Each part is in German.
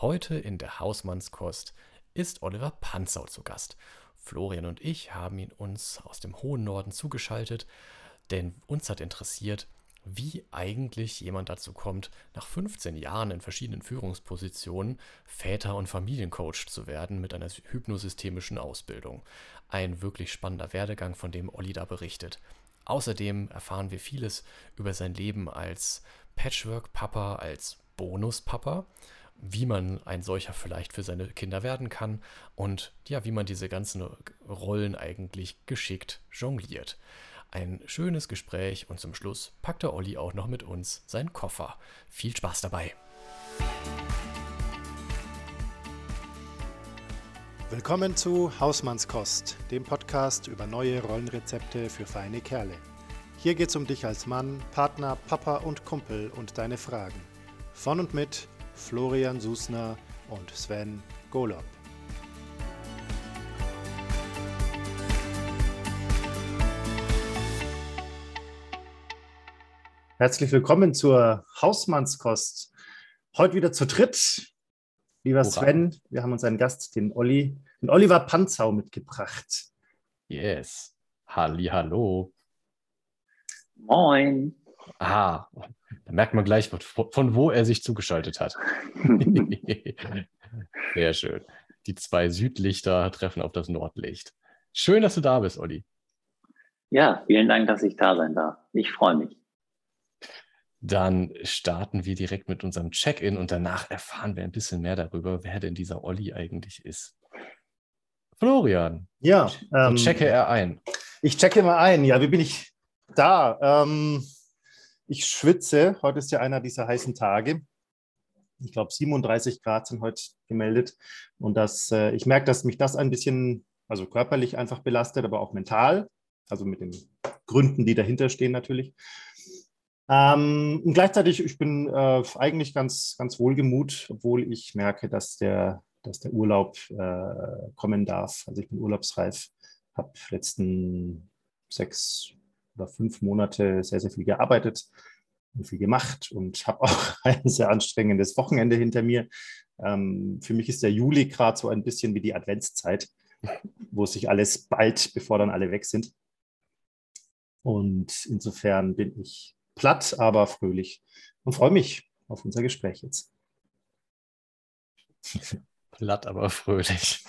Heute in der Hausmannskost ist Oliver Panzau zu Gast. Florian und ich haben ihn uns aus dem hohen Norden zugeschaltet, denn uns hat interessiert, wie eigentlich jemand dazu kommt, nach 15 Jahren in verschiedenen Führungspositionen Väter- und Familiencoach zu werden mit einer hypnosystemischen Ausbildung. Ein wirklich spannender Werdegang, von dem Olli da berichtet. Außerdem erfahren wir vieles über sein Leben als Patchwork-Papa, als Bonus-Papa, wie man ein solcher vielleicht für seine Kinder werden kann und ja, wie man diese ganzen Rollen eigentlich geschickt jongliert. Ein schönes Gespräch und zum Schluss packt der Olli auch noch mit uns seinen Koffer. Viel Spaß dabei! Willkommen zu Hausmannskost, dem Podcast über neue Rollenrezepte für feine Kerle. Hier geht's um dich als Mann, Partner, Papa und Kumpel und deine Fragen. Von und mit Florian Susner und Sven Golob. Herzlich willkommen zur Hausmannskost. Heute wieder zu dritt. Lieber Hurra. Sven, wir haben uns einen Gast, den Olli, den Oliver Panzau mitgebracht. Yes. Halli, hallo. Moin. Ah, da merkt man gleich, von wo er sich zugeschaltet hat. Sehr schön. Die zwei Südlichter treffen auf das Nordlicht. Schön, dass du da bist, Olli. Ja, vielen Dank, dass ich da sein darf. Ich freue mich. Dann starten wir direkt mit unserem Check-in und danach erfahren wir ein bisschen mehr darüber, wer denn dieser Olli eigentlich ist. Florian. Ja. Ähm, checke er ein. Ich checke mal ein. Ja, wie bin ich da? Ähm, ich schwitze. Heute ist ja einer dieser heißen Tage. Ich glaube, 37 Grad sind heute gemeldet. Und das, äh, ich merke, dass mich das ein bisschen, also körperlich einfach belastet, aber auch mental. Also mit den Gründen, die dahinter stehen natürlich. Ähm, und gleichzeitig, ich bin äh, eigentlich ganz, ganz wohlgemut, obwohl ich merke, dass der, dass der Urlaub äh, kommen darf. Also ich bin urlaubsreif, habe letzten sechs oder fünf Monate sehr, sehr viel gearbeitet und viel gemacht und habe auch ein sehr anstrengendes Wochenende hinter mir. Ähm, für mich ist der Juli gerade so ein bisschen wie die Adventszeit, wo sich alles bald, bevor dann alle weg sind. Und insofern bin ich platt, aber fröhlich und freue mich auf unser Gespräch jetzt. Platt, aber fröhlich.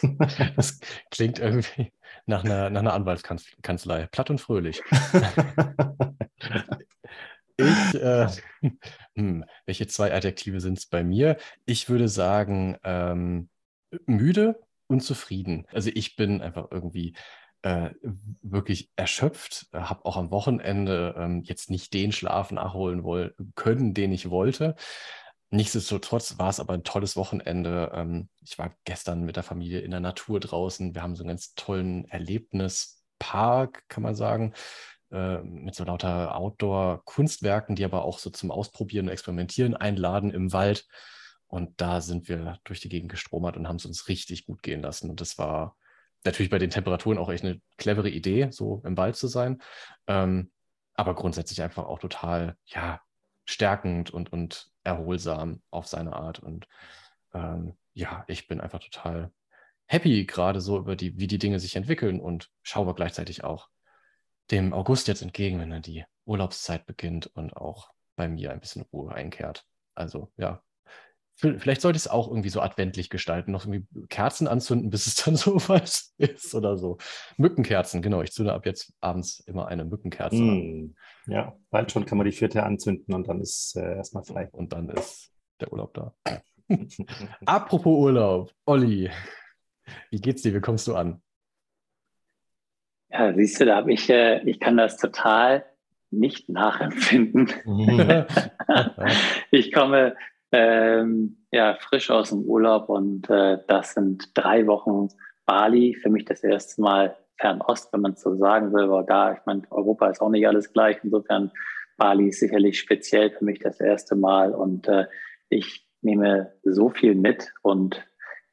Das klingt irgendwie nach einer, nach einer Anwaltskanzlei. Platt und fröhlich. Ich, äh, hm, welche zwei Adjektive sind es bei mir? Ich würde sagen, ähm, müde und zufrieden. Also ich bin einfach irgendwie äh, wirklich erschöpft, habe auch am Wochenende ähm, jetzt nicht den Schlaf nachholen wollen, können, den ich wollte. Nichtsdestotrotz war es aber ein tolles Wochenende. Ähm, ich war gestern mit der Familie in der Natur draußen. Wir haben so einen ganz tollen Erlebnispark, kann man sagen, äh, mit so lauter Outdoor-Kunstwerken, die aber auch so zum Ausprobieren und Experimentieren einladen im Wald. Und da sind wir durch die Gegend gestromert und haben es uns richtig gut gehen lassen. Und das war natürlich bei den Temperaturen auch echt eine clevere Idee, so im Wald zu sein. Ähm, aber grundsätzlich einfach auch total, ja, stärkend und, und erholsam auf seine Art. Und ähm, ja, ich bin einfach total happy gerade so über die, wie die Dinge sich entwickeln und schaue gleichzeitig auch dem August jetzt entgegen, wenn dann die Urlaubszeit beginnt und auch bei mir ein bisschen Ruhe einkehrt. Also ja, Vielleicht sollte ich es auch irgendwie so adventlich gestalten, noch irgendwie Kerzen anzünden, bis es dann so weit ist oder so. Mückenkerzen, genau. Ich zünde ab jetzt abends immer eine Mückenkerze mm, an. Ja, bald schon kann man die vierte anzünden und dann ist äh, erstmal frei. Und dann ist der Urlaub da. Apropos Urlaub, Olli, wie geht's dir? Wie kommst du an? Ja, siehst du, da habe ich, äh, ich kann das total nicht nachempfinden. ich komme ähm, ja, frisch aus dem Urlaub und äh, das sind drei Wochen Bali. Für mich das erste Mal Fernost, wenn man es so sagen will. Aber da, ich meine, Europa ist auch nicht alles gleich. Insofern Bali ist sicherlich speziell für mich das erste Mal und äh, ich nehme so viel mit. Und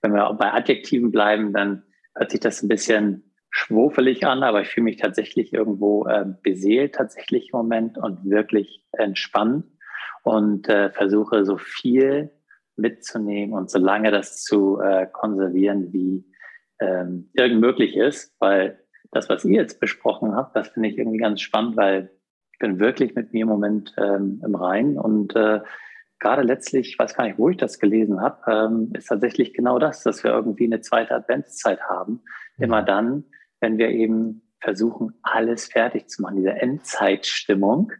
wenn wir bei Adjektiven bleiben, dann hört sich das ein bisschen schwofelig an, aber ich fühle mich tatsächlich irgendwo äh, beseelt tatsächlich im Moment und wirklich entspannt und äh, versuche so viel mitzunehmen und so lange das zu äh, konservieren, wie ähm, irgend möglich ist, weil das, was ihr jetzt besprochen habt, das finde ich irgendwie ganz spannend, weil ich bin wirklich mit mir im Moment ähm, im Reinen und äh, gerade letztlich, ich weiß gar nicht, wo ich das gelesen habe, ähm, ist tatsächlich genau das, dass wir irgendwie eine zweite Adventszeit haben. Mhm. Immer dann, wenn wir eben versuchen, alles fertig zu machen, diese Endzeitstimmung,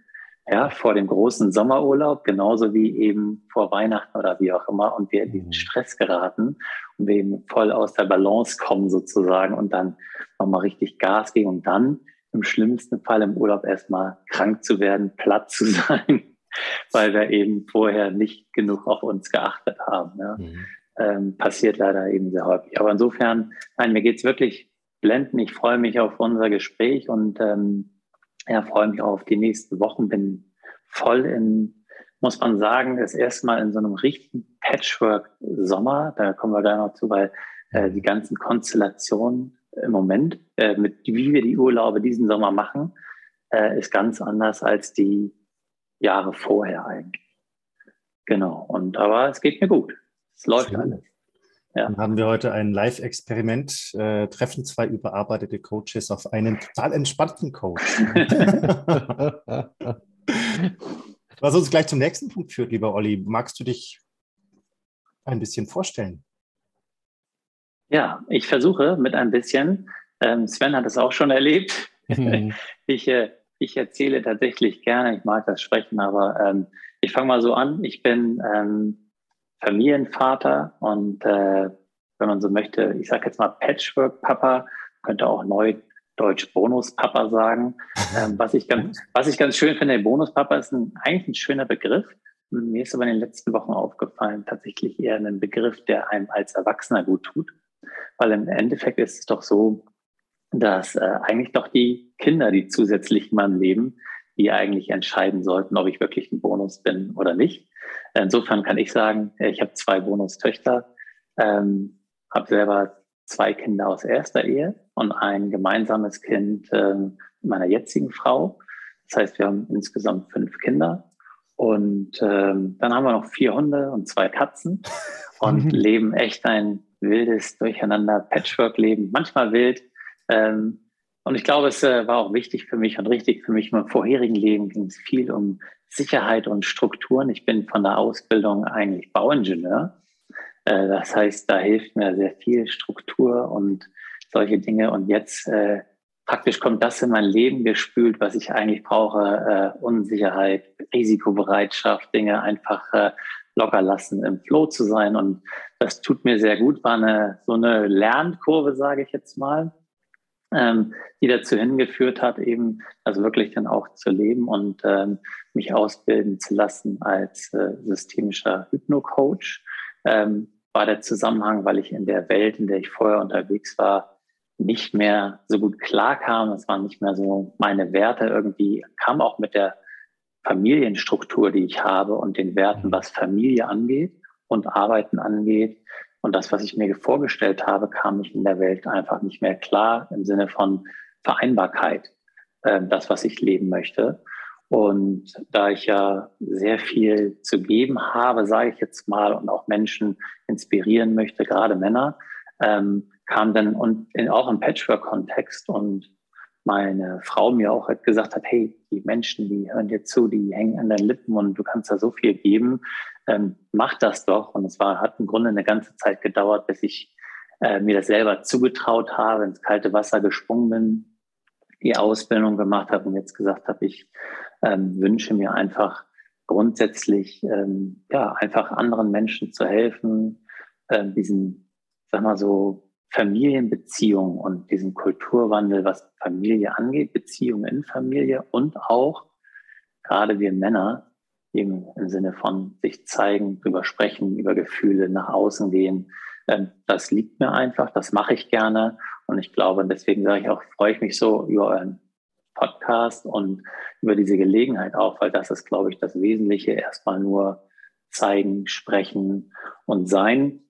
ja, vor dem großen Sommerurlaub, genauso wie eben vor Weihnachten oder wie auch immer, und wir in den mhm. Stress geraten und wir eben voll aus der Balance kommen sozusagen und dann nochmal richtig Gas geben und dann im schlimmsten Fall im Urlaub erstmal krank zu werden, platt zu sein, weil wir eben vorher nicht genug auf uns geachtet haben. Ja. Mhm. Ähm, passiert leider eben sehr häufig. Aber insofern, nein, mir geht's wirklich blenden. Ich freue mich auf unser Gespräch und ähm, ja, freue mich auch auf die nächsten Wochen. Bin voll in, muss man sagen, das erste Mal in so einem richtigen Patchwork-Sommer. Da kommen wir gleich noch zu, weil äh, die ganzen Konstellationen im Moment, äh, mit wie wir die Urlaube diesen Sommer machen, äh, ist ganz anders als die Jahre vorher eigentlich. Genau. Und aber es geht mir gut. Es läuft Schön. alles. Ja. Dann haben wir heute ein Live-Experiment, äh, treffen zwei überarbeitete Coaches auf einen total entspannten Coach. Was uns gleich zum nächsten Punkt führt, lieber Olli. Magst du dich ein bisschen vorstellen? Ja, ich versuche mit ein bisschen. Ähm, Sven hat es auch schon erlebt. Mhm. Ich, äh, ich erzähle tatsächlich gerne, ich mag das sprechen, aber ähm, ich fange mal so an. Ich bin ähm, Familienvater und äh, wenn man so möchte, ich sage jetzt mal Patchwork-Papa, könnte auch neu Deutsch Bonus-Papa sagen. Ähm, was, ich ganz, was ich ganz schön finde, Bonus-Papa ist ein, eigentlich ein schöner Begriff. Mir ist aber in den letzten Wochen aufgefallen, tatsächlich eher ein Begriff, der einem als Erwachsener gut tut. Weil im Endeffekt ist es doch so, dass äh, eigentlich doch die Kinder, die zusätzlich in meinem Leben, die eigentlich entscheiden sollten, ob ich wirklich ein Bonus bin oder nicht. Insofern kann ich sagen, ich habe zwei Bonustöchter, ähm, habe selber zwei Kinder aus erster Ehe und ein gemeinsames Kind ähm, meiner jetzigen Frau. Das heißt, wir haben insgesamt fünf Kinder. Und ähm, dann haben wir noch vier Hunde und zwei Katzen und leben echt ein wildes Durcheinander, Patchwork-Leben, manchmal wild. Ähm, und ich glaube, es äh, war auch wichtig für mich und richtig für mich. Meinem vorherigen Leben ging es viel um Sicherheit und Strukturen. Ich bin von der Ausbildung eigentlich Bauingenieur. Äh, das heißt, da hilft mir sehr viel Struktur und solche Dinge. Und jetzt äh, praktisch kommt das in mein Leben gespült, was ich eigentlich brauche. Unsicherheit, Risikobereitschaft, Dinge einfach locker lassen, im Flow zu sein. Und das tut mir sehr gut. War eine, so eine Lernkurve, sage ich jetzt mal, ähm, die dazu hingeführt hat, eben also wirklich dann auch zu leben und ähm, mich ausbilden zu lassen als äh, systemischer Hypno-Coach. Ähm, war der Zusammenhang, weil ich in der Welt, in der ich vorher unterwegs war, nicht mehr so gut klarkam. Es waren nicht mehr so meine Werte irgendwie, kam auch mit der Familienstruktur, die ich habe und den Werten, was Familie angeht und Arbeiten angeht. Und das, was ich mir vorgestellt habe, kam ich in der Welt einfach nicht mehr klar im Sinne von Vereinbarkeit, äh, das, was ich leben möchte. Und da ich ja sehr viel zu geben habe, sage ich jetzt mal, und auch Menschen inspirieren möchte, gerade Männer, ähm, kam dann und in, auch im Patchwork-Kontext und meine Frau mir auch hat gesagt hat, hey, die Menschen, die hören dir zu, die hängen an deinen Lippen und du kannst da so viel geben, ähm, mach das doch. Und es war, hat im Grunde eine ganze Zeit gedauert, bis ich äh, mir das selber zugetraut habe, ins kalte Wasser gesprungen bin, die Ausbildung gemacht habe und jetzt gesagt habe, ich ähm, wünsche mir einfach grundsätzlich, ähm, ja, einfach anderen Menschen zu helfen, ähm, diesen, sag mal so, Familienbeziehungen und diesen Kulturwandel, was Familie angeht, Beziehungen in Familie und auch gerade wir Männer eben im Sinne von sich zeigen, drüber sprechen, über Gefühle nach außen gehen. Ähm, das liegt mir einfach, das mache ich gerne und ich glaube, deswegen sage ich auch, freue ich mich so über euren Podcast und über diese Gelegenheit auch, weil das ist, glaube ich, das Wesentliche. Erstmal nur zeigen, sprechen und sein.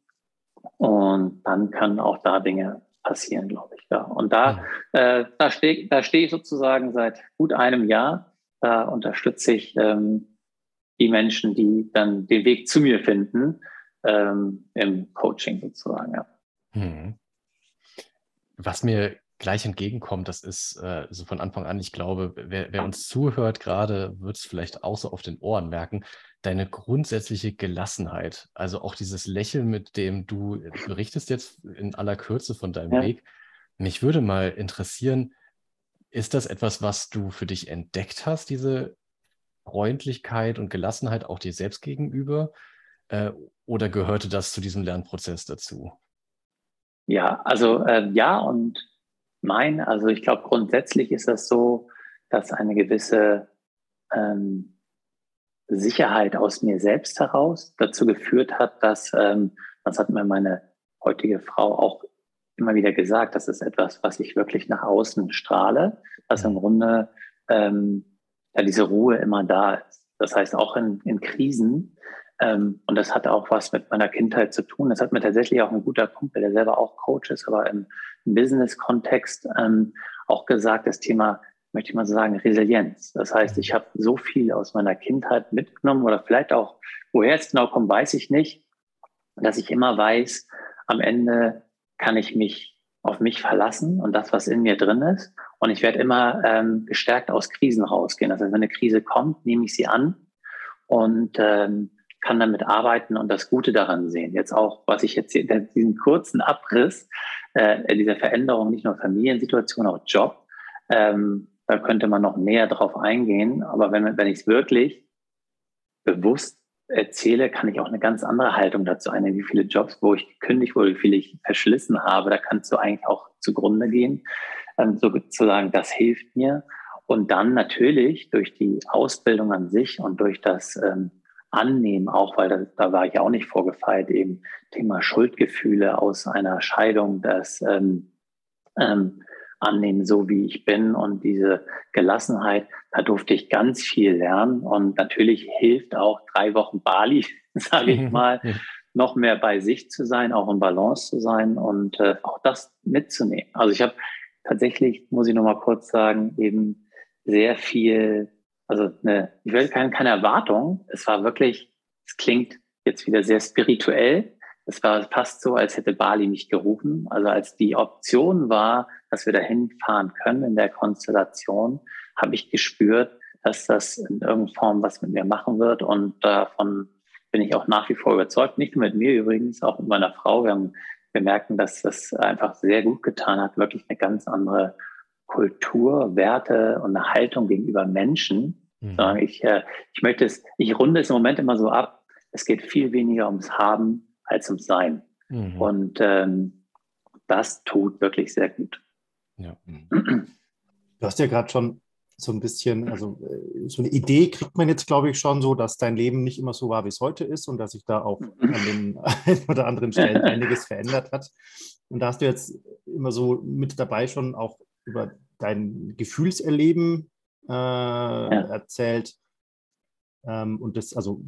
Und dann können auch da Dinge passieren, glaube ich. Ja. Und da, äh, da stehe da steh ich sozusagen seit gut einem Jahr. Da unterstütze ich ähm, die Menschen, die dann den Weg zu mir finden, ähm, im Coaching sozusagen. Ja. Hm. Was mir gleich entgegenkommt, das ist äh, so von Anfang an, ich glaube, wer, wer uns zuhört gerade, wird es vielleicht auch so auf den Ohren merken, deine grundsätzliche Gelassenheit, also auch dieses Lächeln, mit dem du berichtest jetzt in aller Kürze von deinem ja. Weg. Mich würde mal interessieren, ist das etwas, was du für dich entdeckt hast, diese Freundlichkeit und Gelassenheit auch dir selbst gegenüber? Äh, oder gehörte das zu diesem Lernprozess dazu? Ja, also äh, ja und nein. Also ich glaube, grundsätzlich ist das so, dass eine gewisse ähm, Sicherheit aus mir selbst heraus dazu geführt hat, dass, ähm, das hat mir meine heutige Frau auch immer wieder gesagt, das ist etwas, was ich wirklich nach außen strahle, dass im Grunde ähm, ja, diese Ruhe immer da ist. Das heißt, auch in, in Krisen, ähm, und das hat auch was mit meiner Kindheit zu tun. Das hat mir tatsächlich auch ein guter Kumpel, der selber auch Coach ist, aber im, im Business-Kontext ähm, auch gesagt, das Thema, möchte ich mal so sagen, Resilienz. Das heißt, ich habe so viel aus meiner Kindheit mitgenommen oder vielleicht auch, woher es genau kommt, weiß ich nicht, dass ich immer weiß, am Ende kann ich mich auf mich verlassen und das, was in mir drin ist. Und ich werde immer ähm, gestärkt aus Krisen rausgehen. Also wenn eine Krise kommt, nehme ich sie an und ähm, kann damit arbeiten und das Gute daran sehen. Jetzt auch, was ich jetzt hier, diesen kurzen Abriss äh, dieser Veränderung, nicht nur Familiensituation, auch Job, ähm, da könnte man noch mehr drauf eingehen. Aber wenn, wenn ich es wirklich bewusst erzähle, kann ich auch eine ganz andere Haltung dazu einnehmen. Wie viele Jobs, wo ich gekündigt wurde, wie viele ich verschlissen habe, da kannst du eigentlich auch zugrunde gehen. Ähm, sozusagen, das hilft mir. Und dann natürlich durch die Ausbildung an sich und durch das ähm, Annehmen, auch weil da, da war ich auch nicht vorgefeilt, eben Thema Schuldgefühle aus einer Scheidung, das ähm, ähm, annehmen, so wie ich bin. Und diese Gelassenheit, da durfte ich ganz viel lernen. Und natürlich hilft auch drei Wochen Bali, sage ich mal, noch mehr bei sich zu sein, auch in Balance zu sein und äh, auch das mitzunehmen. Also ich habe tatsächlich, muss ich noch mal kurz sagen, eben sehr viel, also eine, ich will keine, keine Erwartung, es war wirklich, es klingt jetzt wieder sehr spirituell, es war fast so, als hätte Bali mich gerufen. Also als die Option war, dass wir dahin fahren können in der Konstellation, habe ich gespürt, dass das in irgendeiner Form was mit mir machen wird. Und davon bin ich auch nach wie vor überzeugt. Nicht nur mit mir übrigens, auch mit meiner Frau. Wir haben gemerkt, dass das einfach sehr gut getan hat, wirklich eine ganz andere Kultur, Werte und eine Haltung gegenüber Menschen. Mhm. Ich, äh, ich möchte es, ich runde es im Moment immer so ab. Es geht viel weniger ums Haben als ums Sein. Mhm. Und ähm, das tut wirklich sehr gut. Ja. Du hast ja gerade schon so ein bisschen, also äh, so eine Idee kriegt man jetzt, glaube ich, schon so, dass dein Leben nicht immer so war, wie es heute ist und dass sich da auch an den ein oder anderen Stellen einiges verändert hat. Und da hast du jetzt immer so mit dabei schon auch über dein Gefühlserleben äh, ja. erzählt. Ähm, und das, also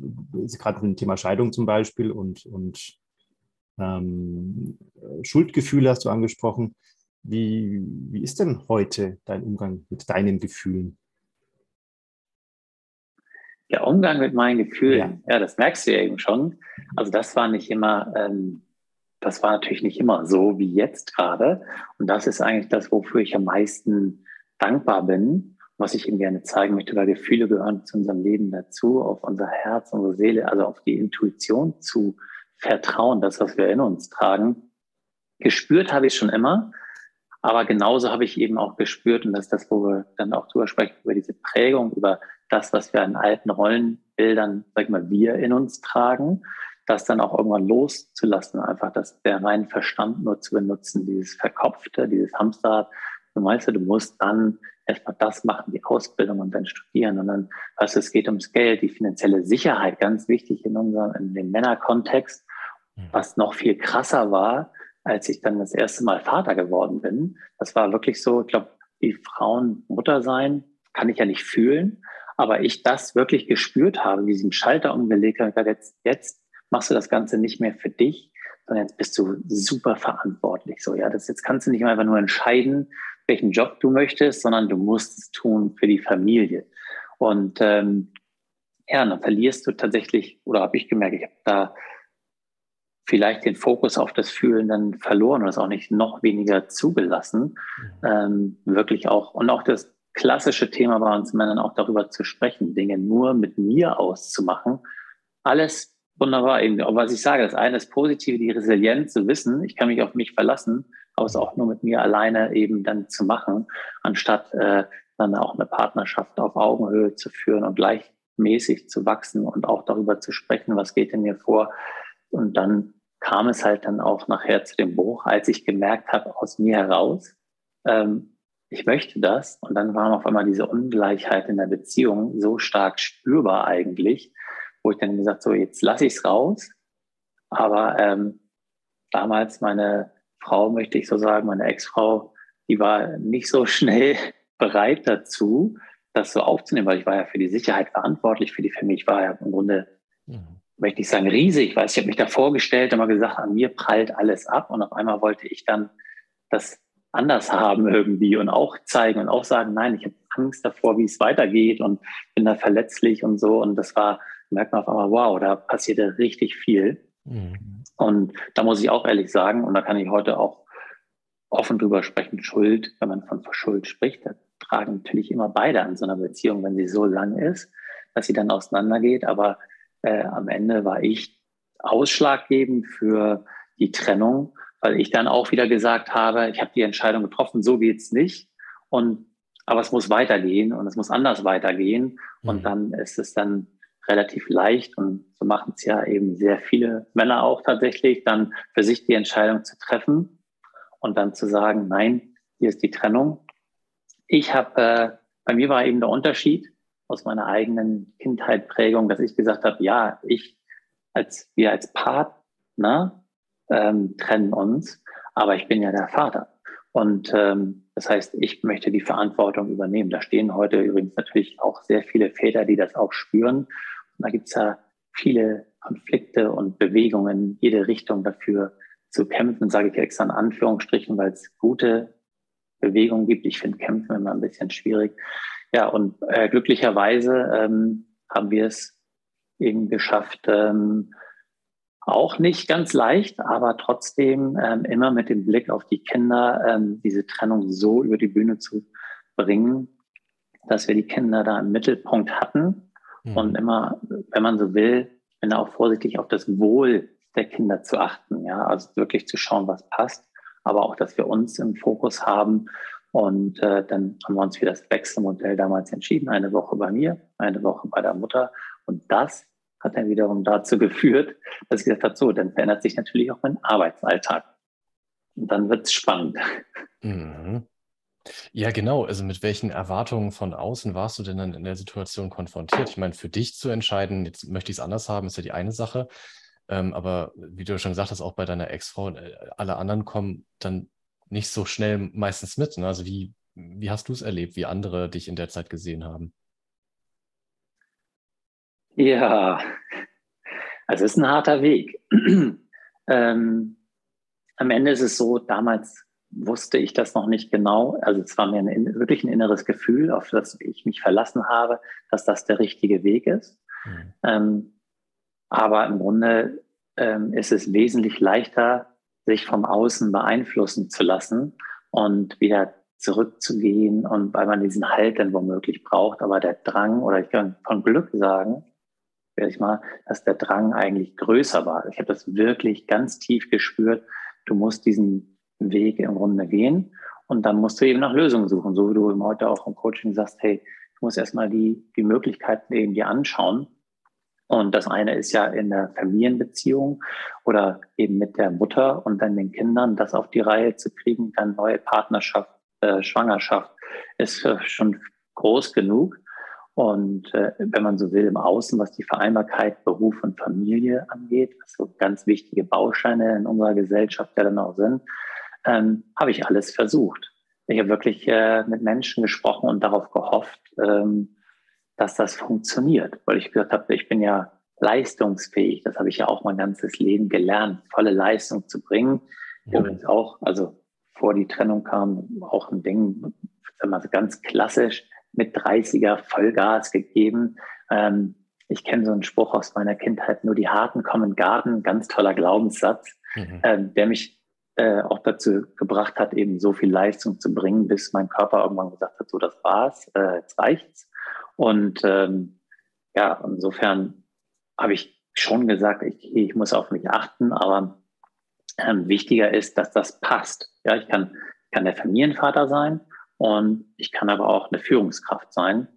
gerade mit dem Thema Scheidung zum Beispiel und, und ähm, Schuldgefühle hast du angesprochen. Wie, wie ist denn heute dein Umgang mit deinen Gefühlen? Der Umgang mit meinen Gefühlen, ja, ja das merkst du ja eben schon. Also das war nicht immer, ähm, das war natürlich nicht immer so wie jetzt gerade. Und das ist eigentlich das, wofür ich am meisten dankbar bin was ich Ihnen gerne zeigen möchte, weil Gefühle gehören zu unserem Leben dazu, auf unser Herz, unsere Seele, also auf die Intuition zu vertrauen, das, was wir in uns tragen. Gespürt habe ich schon immer, aber genauso habe ich eben auch gespürt, und das ist das, wo wir dann auch drüber sprechen, über diese Prägung, über das, was wir an alten Rollenbildern, sag ich mal, wir in uns tragen, das dann auch irgendwann loszulassen, einfach das der reinen Verstand nur zu benutzen, dieses Verkopfte, dieses Hamsterrad. Du meinst, du musst dann erstmal das machen, die Ausbildung und dann studieren. Und dann, also es geht ums Geld, die finanzielle Sicherheit, ganz wichtig in unserem, in dem Männerkontext, mhm. was noch viel krasser war, als ich dann das erste Mal Vater geworden bin. Das war wirklich so, ich glaube, die Frauen Mutter sein, kann ich ja nicht fühlen. Aber ich das wirklich gespürt habe, diesen Schalter umgelegt habe, jetzt, jetzt machst du das Ganze nicht mehr für dich, sondern jetzt bist du super verantwortlich. So, ja, das jetzt kannst du nicht mehr einfach nur entscheiden, welchen Job du möchtest, sondern du musst es tun für die Familie. Und ähm, ja, dann verlierst du tatsächlich, oder habe ich gemerkt, ich habe da vielleicht den Fokus auf das Fühlen dann verloren und es auch nicht noch weniger zugelassen. Mhm. Ähm, wirklich auch, und auch das klassische Thema bei uns Männern auch darüber zu sprechen, Dinge nur mit mir auszumachen. Alles wunderbar. Eben, was ich sage, das eine ist positiv, die Resilienz zu wissen, ich kann mich auf mich verlassen, aber es auch nur mit mir alleine eben dann zu machen, anstatt äh, dann auch eine Partnerschaft auf Augenhöhe zu führen und gleichmäßig zu wachsen und auch darüber zu sprechen, was geht in mir vor. Und dann kam es halt dann auch nachher zu dem Bruch, als ich gemerkt habe aus mir heraus, ähm, ich möchte das. Und dann war auf einmal diese Ungleichheit in der Beziehung so stark spürbar eigentlich, wo ich dann gesagt so jetzt lasse ich es raus. Aber ähm, damals meine Frau, möchte ich so sagen, meine Ex-Frau, die war nicht so schnell bereit dazu, das so aufzunehmen, weil ich war ja für die Sicherheit verantwortlich, für die Familie. Ich war ja im Grunde mhm möchte ich sagen, riesig, weil ich habe mich da vorgestellt, immer gesagt, an mir prallt alles ab und auf einmal wollte ich dann das anders haben irgendwie und auch zeigen und auch sagen, nein, ich habe Angst davor, wie es weitergeht und bin da verletzlich und so und das war, merkt man auf einmal, wow, da passierte richtig viel. Mhm. Und da muss ich auch ehrlich sagen, und da kann ich heute auch offen drüber sprechen, Schuld, wenn man von Schuld spricht, da tragen natürlich immer beide an so einer Beziehung, wenn sie so lang ist, dass sie dann auseinandergeht, aber äh, am Ende war ich ausschlaggebend für die Trennung, weil ich dann auch wieder gesagt habe, ich habe die Entscheidung getroffen, so geht's nicht. Und aber es muss weitergehen und es muss anders weitergehen. Mhm. Und dann ist es dann relativ leicht und so machen es ja eben sehr viele Männer auch tatsächlich, dann für sich die Entscheidung zu treffen und dann zu sagen, nein, hier ist die Trennung. Ich habe, äh, bei mir war eben der Unterschied, aus meiner eigenen Kindheitprägung, dass ich gesagt habe, ja, ich als wir als Partner ähm, trennen uns, aber ich bin ja der Vater. Und ähm, das heißt, ich möchte die Verantwortung übernehmen. Da stehen heute übrigens natürlich auch sehr viele Väter, die das auch spüren. Da gibt es ja viele Konflikte und Bewegungen jede Richtung dafür zu kämpfen, sage ich extra in Anführungsstrichen, weil es gute Bewegungen gibt. Ich finde Kämpfen immer ein bisschen schwierig. Ja, und äh, glücklicherweise ähm, haben wir es eben geschafft, ähm, auch nicht ganz leicht, aber trotzdem ähm, immer mit dem Blick auf die Kinder ähm, diese Trennung so über die Bühne zu bringen, dass wir die Kinder da im Mittelpunkt hatten mhm. und immer, wenn man so will, bin auch vorsichtig auf das Wohl der Kinder zu achten, ja, also wirklich zu schauen, was passt, aber auch, dass wir uns im Fokus haben und äh, dann haben wir uns für das Wechselmodell damals entschieden. Eine Woche bei mir, eine Woche bei der Mutter. Und das hat dann wiederum dazu geführt, dass ich gesagt habe, so, dann verändert sich natürlich auch mein Arbeitsalltag. Und dann wird es spannend. Mhm. Ja, genau. Also mit welchen Erwartungen von außen warst du denn dann in der Situation konfrontiert? Ich meine, für dich zu entscheiden, jetzt möchte ich es anders haben, ist ja die eine Sache. Ähm, aber wie du schon gesagt hast, auch bei deiner Ex-Frau, äh, alle anderen kommen dann nicht so schnell meistens mit. Ne? Also wie, wie hast du es erlebt, wie andere dich in der Zeit gesehen haben? Ja, also es ist ein harter Weg. ähm, am Ende ist es so, damals wusste ich das noch nicht genau. Also es war mir ein, wirklich ein inneres Gefühl, auf das ich mich verlassen habe, dass das der richtige Weg ist. Mhm. Ähm, aber im Grunde ähm, ist es wesentlich leichter, sich vom Außen beeinflussen zu lassen und wieder zurückzugehen und weil man diesen Halt dann womöglich braucht. Aber der Drang, oder ich kann von Glück sagen, werde ich mal, dass der Drang eigentlich größer war. Ich habe das wirklich ganz tief gespürt. Du musst diesen Weg im Grunde gehen. Und dann musst du eben nach Lösungen suchen, so wie du heute auch im Coaching sagst, hey, du musst erstmal die, die Möglichkeiten eben dir anschauen. Und das eine ist ja in der Familienbeziehung oder eben mit der Mutter und dann den Kindern, das auf die Reihe zu kriegen, dann neue Partnerschaft, äh, Schwangerschaft ist schon groß genug. Und äh, wenn man so will, im Außen, was die Vereinbarkeit Beruf und Familie angeht, was so ganz wichtige Bausteine in unserer Gesellschaft ja dann auch sind, ähm, habe ich alles versucht. Ich habe wirklich äh, mit Menschen gesprochen und darauf gehofft, ähm, dass das funktioniert. Weil ich gesagt habe, ich bin ja leistungsfähig. Das habe ich ja auch mein ganzes Leben gelernt, volle Leistung zu bringen. Übrigens auch, also vor die Trennung kam auch ein Ding, sagen wir ganz klassisch, mit 30er Vollgas gegeben. Ähm, ich kenne so einen Spruch aus meiner Kindheit, nur die Harten kommen Garten, ganz toller Glaubenssatz, mhm. äh, der mich äh, auch dazu gebracht hat, eben so viel Leistung zu bringen, bis mein Körper irgendwann gesagt hat, so das war's, äh, jetzt reicht's. Und ähm, ja, insofern habe ich schon gesagt, ich, ich muss auf mich achten, aber ähm, wichtiger ist, dass das passt. Ja, ich kann, kann der Familienvater sein und ich kann aber auch eine Führungskraft sein.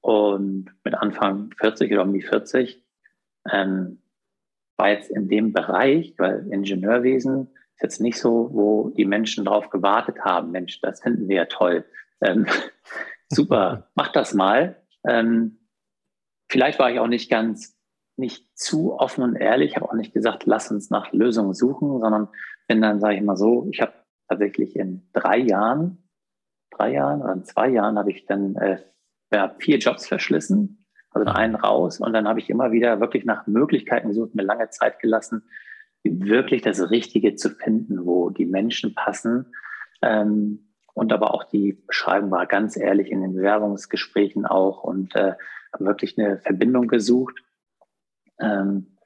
Und mit Anfang 40 oder um die 40 ähm, war jetzt in dem Bereich, weil Ingenieurwesen ist jetzt nicht so, wo die Menschen drauf gewartet haben. Mensch, das finden wir ja toll. Ähm, super, mach das mal. Ähm, vielleicht war ich auch nicht ganz, nicht zu offen und ehrlich. Ich habe auch nicht gesagt, lass uns nach Lösungen suchen, sondern bin dann, sage ich mal so, ich habe tatsächlich in drei Jahren, drei Jahren oder in zwei Jahren habe ich dann äh, ja, vier Jobs verschlissen, also einen raus und dann habe ich immer wieder wirklich nach Möglichkeiten gesucht, mir lange Zeit gelassen, wirklich das Richtige zu finden, wo die Menschen passen. Ähm, und aber auch die Beschreibung war ganz ehrlich in den Bewerbungsgesprächen auch und äh, wirklich eine Verbindung gesucht. Ähm,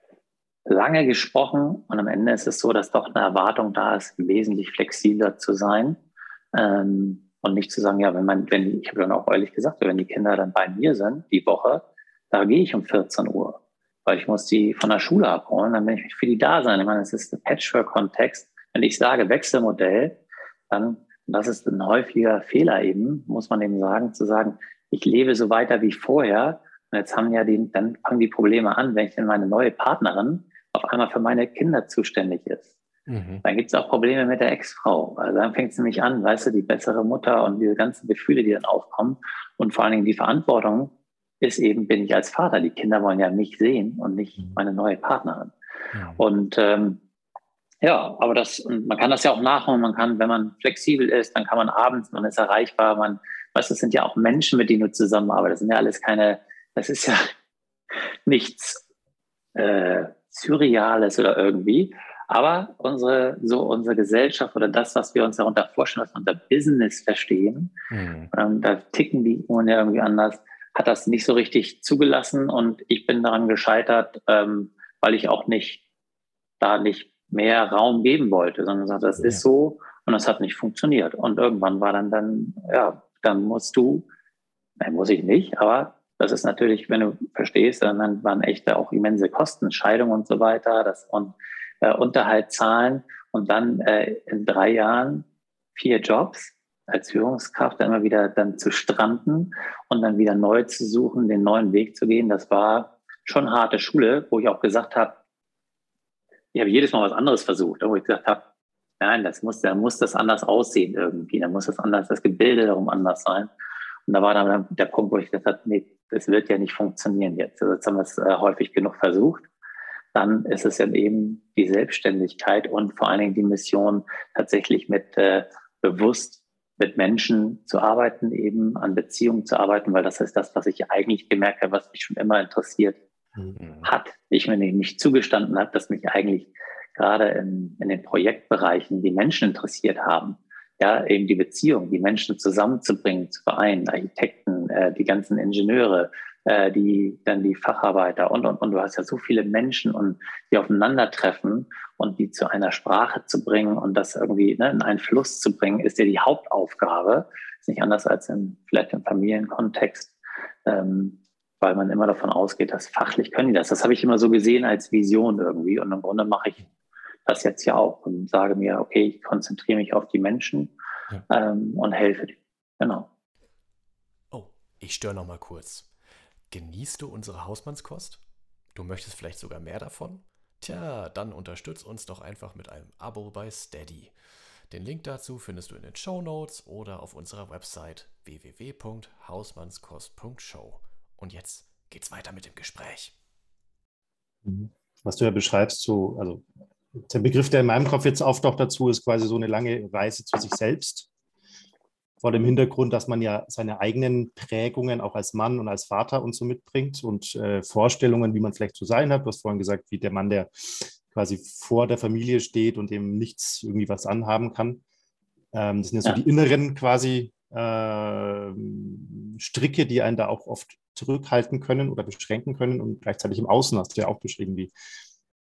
lange gesprochen und am Ende ist es so, dass doch eine Erwartung da ist, wesentlich flexibler zu sein. Ähm, und nicht zu sagen, ja, wenn man, wenn, ich habe dann auch ehrlich gesagt, wenn die Kinder dann bei mir sind, die Woche, da gehe ich um 14 Uhr, weil ich muss die von der Schule abholen, dann will ich für die da sein. Ich meine, es ist ein Patchwork-Kontext. Wenn ich sage Wechselmodell, dann, das ist ein häufiger Fehler eben, muss man eben sagen, zu sagen, ich lebe so weiter wie vorher. Und jetzt haben ja die, dann fangen die Probleme an, wenn ich denn meine neue Partnerin auf einmal für meine Kinder zuständig ist. Mhm. Dann gibt es auch Probleme mit der Ex-Frau. Also dann fängt es nämlich an, weißt du, die bessere Mutter und diese ganzen Gefühle, die dann aufkommen. Und vor allen Dingen die Verantwortung ist eben, bin ich als Vater. Die Kinder wollen ja mich sehen und nicht mhm. meine neue Partnerin. Mhm. Und ähm, ja, aber das, man kann das ja auch nachholen. Man kann, wenn man flexibel ist, dann kann man abends, man ist erreichbar. Man, weißt, das sind ja auch Menschen, mit denen du zusammenarbeitest. Das sind ja alles keine, das ist ja nichts äh, Surreales oder irgendwie. Aber unsere, so unsere Gesellschaft oder das, was wir uns darunter vorstellen, was wir unter Business verstehen, mhm. ähm, da ticken die Uhren ja irgendwie anders, hat das nicht so richtig zugelassen und ich bin daran gescheitert, ähm, weil ich auch nicht da nicht mehr Raum geben wollte, sondern gesagt, das ja. ist so und das hat nicht funktioniert. Und irgendwann war dann dann, ja, dann musst du, nein, muss ich nicht, aber das ist natürlich, wenn du verstehst, dann waren echte auch immense Kosten, Scheidung und so weiter, das und äh, Unterhalt zahlen und dann äh, in drei Jahren vier Jobs als Führungskraft immer wieder dann zu stranden und dann wieder neu zu suchen, den neuen Weg zu gehen. Das war schon harte Schule, wo ich auch gesagt habe, ich habe jedes Mal was anderes versucht, wo ich gesagt habe, nein, das muss, da muss das anders aussehen irgendwie, da muss das anders, das Gebilde darum anders sein. Und da war dann der Punkt, wo ich gesagt habe, nee, das wird ja nicht funktionieren jetzt. Also jetzt haben wir es äh, häufig genug versucht dann ist es ja eben die Selbstständigkeit und vor allen Dingen die Mission, tatsächlich mit äh, bewusst mit Menschen zu arbeiten, eben an Beziehungen zu arbeiten, weil das ist das, was ich eigentlich gemerkt habe, was mich schon immer interessiert mhm. hat. Ich mir nicht zugestanden habe, dass mich eigentlich gerade in, in den Projektbereichen die Menschen interessiert haben. Ja, eben die Beziehung, die Menschen zusammenzubringen, zu vereinen, Architekten, äh, die ganzen Ingenieure, äh, die dann die Facharbeiter und und und du hast ja so viele Menschen und die aufeinandertreffen und die zu einer Sprache zu bringen und das irgendwie ne, in einen Fluss zu bringen, ist ja die Hauptaufgabe. Ist nicht anders als im, vielleicht im Familienkontext, ähm, weil man immer davon ausgeht, dass fachlich können die das. Das habe ich immer so gesehen als Vision irgendwie und im Grunde mache ich das jetzt ja auch und sage mir, okay, ich konzentriere mich auf die Menschen ja. ähm, und helfe. Genau. Oh, ich störe noch mal kurz. Genießt du unsere Hausmannskost? Du möchtest vielleicht sogar mehr davon? Tja, dann unterstütz uns doch einfach mit einem Abo bei Steady. Den Link dazu findest du in den Show Notes oder auf unserer Website www.hausmannskost.show. Und jetzt geht's weiter mit dem Gespräch. Was du ja beschreibst, so, also der Begriff, der in meinem Kopf jetzt auftaucht dazu, ist quasi so eine lange Reise zu sich selbst vor dem Hintergrund, dass man ja seine eigenen Prägungen auch als Mann und als Vater und so mitbringt und äh, Vorstellungen, wie man vielleicht zu sein hat. Du hast vorhin gesagt, wie der Mann, der quasi vor der Familie steht und eben nichts irgendwie was anhaben kann. Ähm, das sind ja, ja, so die inneren quasi äh, Stricke, die einen da auch oft zurückhalten können oder beschränken können. Und gleichzeitig im Außen hast du ja auch beschrieben, wie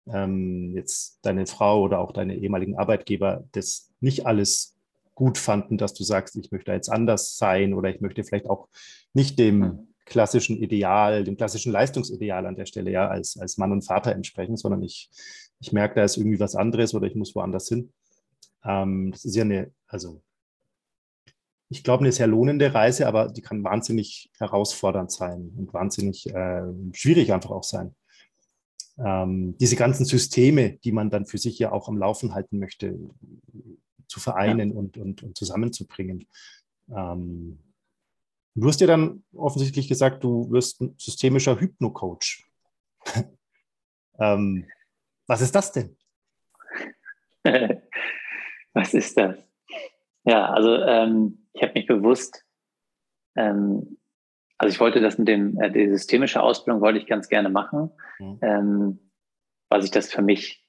ähm, jetzt deine Frau oder auch deine ehemaligen Arbeitgeber das nicht alles gut fanden, dass du sagst, ich möchte jetzt anders sein oder ich möchte vielleicht auch nicht dem hm. klassischen Ideal, dem klassischen Leistungsideal an der Stelle ja als, als Mann und Vater entsprechen, sondern ich, ich merke, da ist irgendwie was anderes oder ich muss woanders hin. Ähm, das ist ja eine, also ich glaube, eine sehr lohnende Reise, aber die kann wahnsinnig herausfordernd sein und wahnsinnig äh, schwierig einfach auch sein. Ähm, diese ganzen Systeme, die man dann für sich ja auch am Laufen halten möchte, zu vereinen ja. und, und, und zusammenzubringen. Ähm, du hast ja dann offensichtlich gesagt, du wirst ein systemischer Hypno-Coach. ähm, was ist das denn? was ist das? Ja, also ähm, ich habe mich bewusst, ähm, also ich wollte das mit dem, äh, die systemische Ausbildung wollte ich ganz gerne machen, mhm. ähm, weil sich das für mich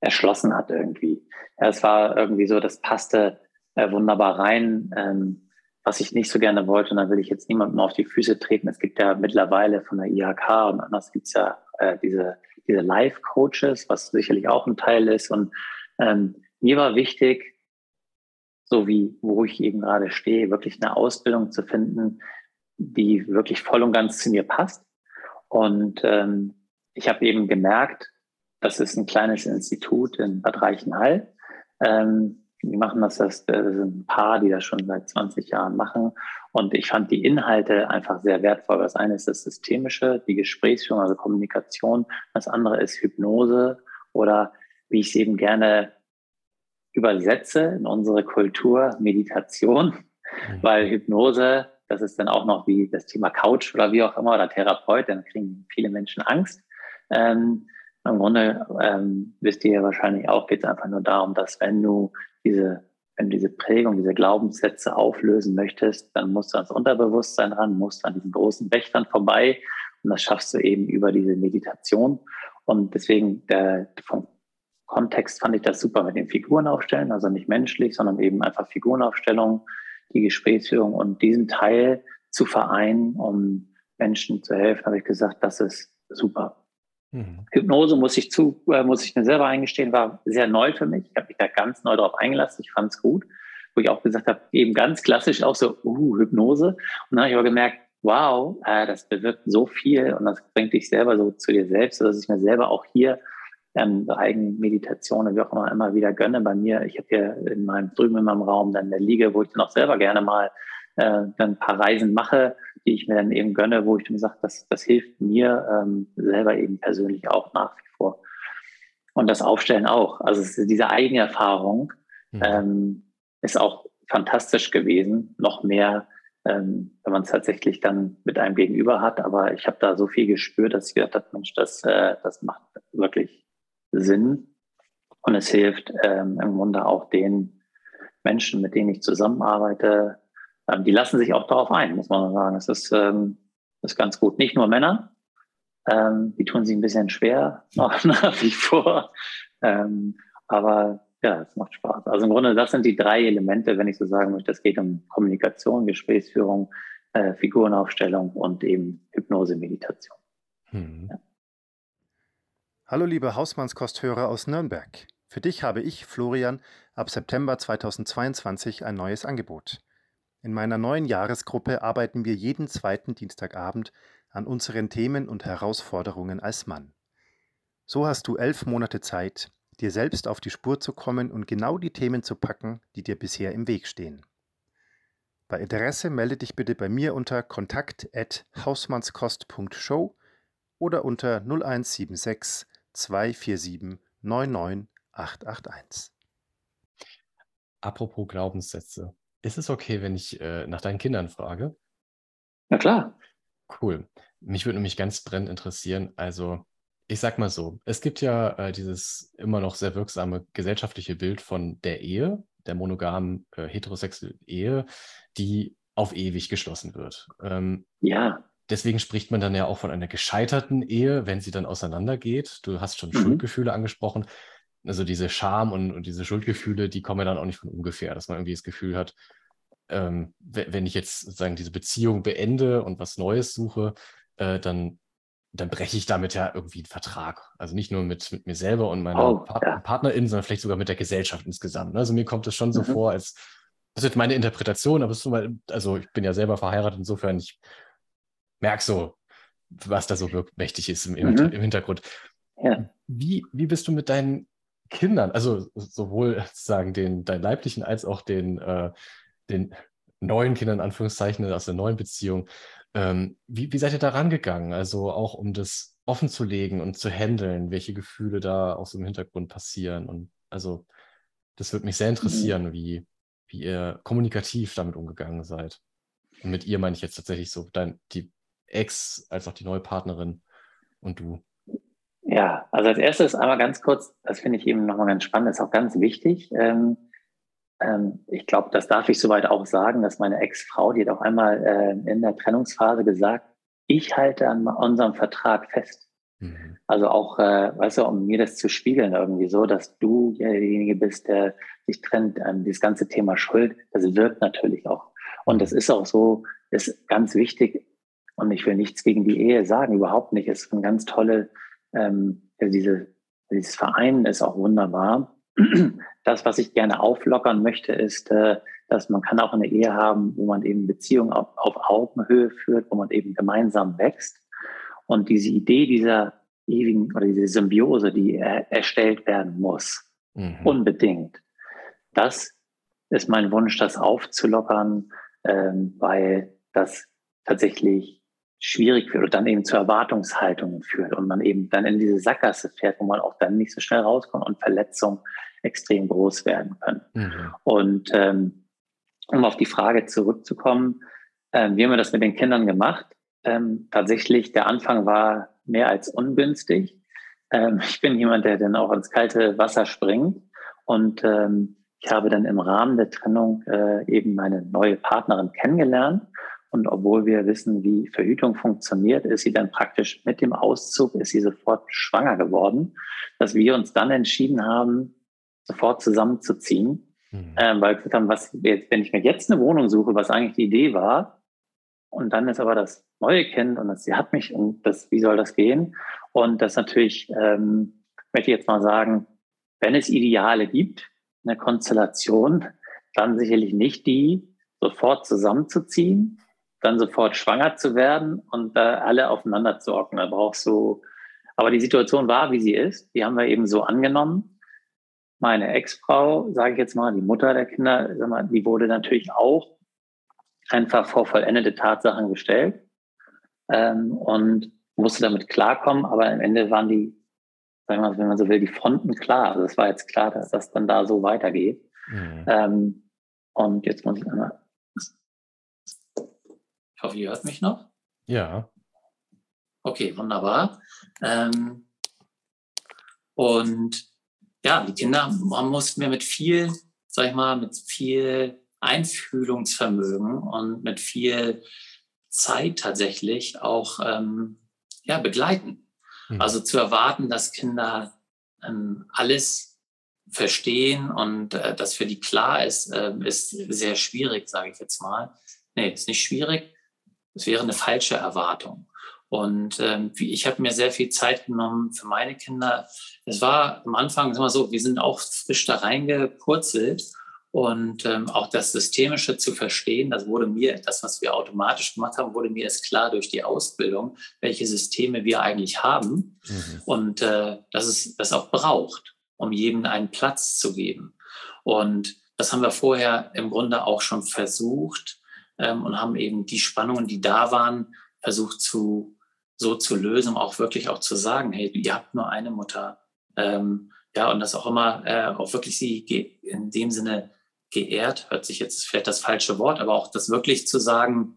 erschlossen hat irgendwie. Ja, es war irgendwie so, das passte äh, wunderbar rein, ähm, was ich nicht so gerne wollte. Und da will ich jetzt niemandem auf die Füße treten. Es gibt ja mittlerweile von der IHK und anders gibt es ja äh, diese, diese Life-Coaches, was sicherlich auch ein Teil ist. Und ähm, mir war wichtig, so wie wo ich eben gerade stehe, wirklich eine Ausbildung zu finden, die wirklich voll und ganz zu mir passt. Und ähm, ich habe eben gemerkt, das ist ein kleines Institut in Bad Reichenhall. Ähm, die machen das, das sind ein paar, die das schon seit 20 Jahren machen. Und ich fand die Inhalte einfach sehr wertvoll. Das eine ist das Systemische, die Gesprächsführung, also Kommunikation. Das andere ist Hypnose oder wie ich es eben gerne übersetze in unsere Kultur, Meditation. Mhm. Weil Hypnose, das ist dann auch noch wie das Thema Couch oder wie auch immer oder Therapeut, dann kriegen viele Menschen Angst. Ähm, im Grunde ähm, wisst ihr ja wahrscheinlich auch, geht es einfach nur darum, dass wenn du diese, wenn du diese Prägung, diese Glaubenssätze auflösen möchtest, dann musst du ans Unterbewusstsein ran, musst an diesen großen Wächtern vorbei und das schaffst du eben über diese Meditation. Und deswegen der, vom Kontext fand ich das super mit den Figuren aufstellen, also nicht menschlich, sondern eben einfach Figurenaufstellung, die Gesprächsführung und diesen Teil zu vereinen, um Menschen zu helfen, habe ich gesagt, das ist super. Mhm. Hypnose muss ich zu, äh, muss ich mir selber eingestehen, war sehr neu für mich. Ich habe mich da ganz neu darauf eingelassen. Ich fand es gut, wo ich auch gesagt habe, eben ganz klassisch auch so, uh, Hypnose. Und dann habe ich aber gemerkt, wow, äh, das bewirkt so viel und das bringt dich selber so zu dir selbst, dass ich mir selber auch hier ähm, so Eigenmeditationen, wie auch immer, immer wieder gönne. Bei mir, ich habe hier in meinem, drüben in meinem Raum dann eine Liege, wo ich dann auch selber gerne mal äh, dann ein paar Reisen mache, die ich mir dann eben gönne, wo ich dann sage, das, das hilft mir ähm, selber eben persönlich auch nach wie vor. Und das Aufstellen auch. Also diese eigene Erfahrung mhm. ähm, ist auch fantastisch gewesen. Noch mehr, ähm, wenn man es tatsächlich dann mit einem Gegenüber hat. Aber ich habe da so viel gespürt, dass ich gedacht habe, Mensch, das, äh, das macht wirklich Sinn. Und es hilft ähm, im Grunde auch den Menschen, mit denen ich zusammenarbeite, ähm, die lassen sich auch darauf ein, muss man sagen. Es ist, ähm, ist ganz gut. Nicht nur Männer, ähm, die tun sich ein bisschen schwer noch nach wie vor. Ähm, aber ja, es macht Spaß. Also im Grunde, das sind die drei Elemente, wenn ich so sagen möchte. Es geht um Kommunikation, Gesprächsführung, äh, Figurenaufstellung und eben Hypnose, Meditation. Hm. Ja. Hallo liebe Hausmannskosthörer aus Nürnberg. Für dich habe ich, Florian, ab September 2022 ein neues Angebot. In meiner neuen Jahresgruppe arbeiten wir jeden zweiten Dienstagabend an unseren Themen und Herausforderungen als Mann. So hast du elf Monate Zeit, dir selbst auf die Spur zu kommen und genau die Themen zu packen, die dir bisher im Weg stehen. Bei Interesse melde dich bitte bei mir unter kontakt@hausmannskost.show oder unter 0176 247 99881. Apropos Glaubenssätze. Ist es okay, wenn ich äh, nach deinen Kindern frage? Na klar. Cool. Mich würde nämlich ganz brennend interessieren. Also, ich sag mal so: Es gibt ja äh, dieses immer noch sehr wirksame gesellschaftliche Bild von der Ehe, der monogamen äh, heterosexuellen Ehe, die auf ewig geschlossen wird. Ähm, ja. Deswegen spricht man dann ja auch von einer gescheiterten Ehe, wenn sie dann auseinandergeht. Du hast schon mhm. Schuldgefühle angesprochen. Also diese Scham und, und, diese Schuldgefühle, die kommen ja dann auch nicht von ungefähr, dass man irgendwie das Gefühl hat, ähm, wenn ich jetzt sozusagen diese Beziehung beende und was Neues suche, äh, dann, dann breche ich damit ja irgendwie einen Vertrag. Also nicht nur mit, mit mir selber und meiner Oh, Part ja. Partnerin, sondern vielleicht sogar mit der Gesellschaft insgesamt. Also mir kommt es schon so Mhm. vor, als das ist jetzt meine Interpretation, aber es ist mal, also ich bin ja selber verheiratet, insofern ich merke so, was da so wirklich mächtig ist im, im, Mhm. im Hintergrund. Ja. Wie, wie bist du mit deinen Kindern, also sowohl sozusagen den deinen leiblichen als auch den, äh, den neuen Kindern, in Anführungszeichen, aus der neuen Beziehung, ähm, wie, wie seid ihr da rangegangen? Also auch um das offen zu legen und zu handeln, welche Gefühle da aus dem Hintergrund passieren. Und also das würde mich sehr interessieren, wie, wie ihr kommunikativ damit umgegangen seid. Und mit ihr meine ich jetzt tatsächlich so dein, die Ex als auch die neue Partnerin und du. Ja, also als erstes einmal ganz kurz, das finde ich eben nochmal ganz spannend, ist auch ganz wichtig. Ähm, ähm, ich glaube, das darf ich soweit auch sagen, dass meine Ex-Frau, die hat auch einmal äh, in der Trennungsphase gesagt, ich halte an unserem Vertrag fest. Mhm. Also auch, äh, weißt du, um mir das zu spiegeln irgendwie so, dass du derjenige bist, der sich trennt, ähm, dieses ganze Thema Schuld, das wirkt natürlich auch. Und das ist auch so, ist ganz wichtig. Und ich will nichts gegen die Ehe sagen, überhaupt nicht. Es ist eine ganz tolle, ähm, diese, dieses Verein ist auch wunderbar. Das, was ich gerne auflockern möchte, ist, äh, dass man kann auch eine Ehe haben, wo man eben Beziehungen auf, auf Augenhöhe führt, wo man eben gemeinsam wächst. Und diese Idee dieser ewigen oder diese Symbiose, die er, erstellt werden muss, Mhm. unbedingt. Das ist mein Wunsch, das aufzulockern, ähm, weil das tatsächlich schwierig wird und dann eben zu Erwartungshaltungen führt und man eben dann in diese Sackgasse fährt, wo man auch dann nicht so schnell rauskommt und Verletzungen extrem groß werden können. Mhm. Und ähm, um auf die Frage zurückzukommen, ähm, wie haben wir das mit den Kindern gemacht? Ähm, tatsächlich, der Anfang war mehr als ungünstig. Ähm, ich bin jemand, der dann auch ins kalte Wasser springt. Und ähm, ich habe dann im Rahmen der Trennung äh, eben meine neue Partnerin kennengelernt. Und obwohl wir wissen, wie Verhütung funktioniert, ist sie dann praktisch mit dem Auszug, ist sie sofort schwanger geworden, dass wir uns dann entschieden haben, sofort zusammenzuziehen. Mhm. Ähm, weil wir gesagt haben, was, wenn ich mir jetzt eine Wohnung suche, was eigentlich die Idee war, und dann ist aber das neue Kind und das, sie hat mich und das, wie soll das gehen? Und das natürlich, ähm, möchte ich jetzt mal sagen, wenn es Ideale gibt, eine Konstellation, dann sicherlich nicht die, sofort zusammenzuziehen, dann sofort schwanger zu werden und äh, alle aufeinander zu hocken. Da brauchst du, aber die Situation war, wie sie ist. Die haben wir eben so angenommen meine Ex-Frau, sage ich jetzt mal, die Mutter der Kinder, sag mal, die wurde natürlich auch einfach vor vollendete Tatsachen gestellt ähm, und musste damit klarkommen, aber am Ende waren die, sagen wir mal, wenn man so will, die Fronten klar. Also es war jetzt klar, dass das dann da so weitergeht. Mhm. Ähm, und jetzt muss ich einmal. Ich hoffe, ihr hört mich noch. Ja. Okay, wunderbar. Ähm, und ja, die Kinder man mussten wir mit viel, sag ich mal, mit viel Einfühlungsvermögen und mit viel Zeit tatsächlich auch ähm, ja, begleiten. Mhm. Also zu erwarten, dass Kinder ähm, alles verstehen und äh, das für die klar ist, äh, ist sehr schwierig, sage ich jetzt mal. Nee, ist nicht schwierig. Es wäre eine falsche Erwartung. Und ähm, ich habe mir sehr viel Zeit genommen für meine Kinder. Es war am Anfang immer so, wir sind auch frisch da reingepurzelt und ähm, auch das Systemische zu verstehen, das wurde mir, das, was wir automatisch gemacht haben, wurde mir erst klar durch die Ausbildung, welche Systeme wir eigentlich haben Mhm. und äh, dass es das auch braucht, um jedem einen Platz zu geben. Und das haben wir vorher im Grunde auch schon versucht ähm, und haben eben die Spannungen, die da waren, versucht zu so zu lösen, um auch wirklich auch zu sagen, hey, ihr habt nur eine Mutter. Ähm, ja, und das auch immer äh, auch wirklich sie in dem Sinne geehrt, hört sich jetzt vielleicht das falsche Wort, aber auch das wirklich zu sagen,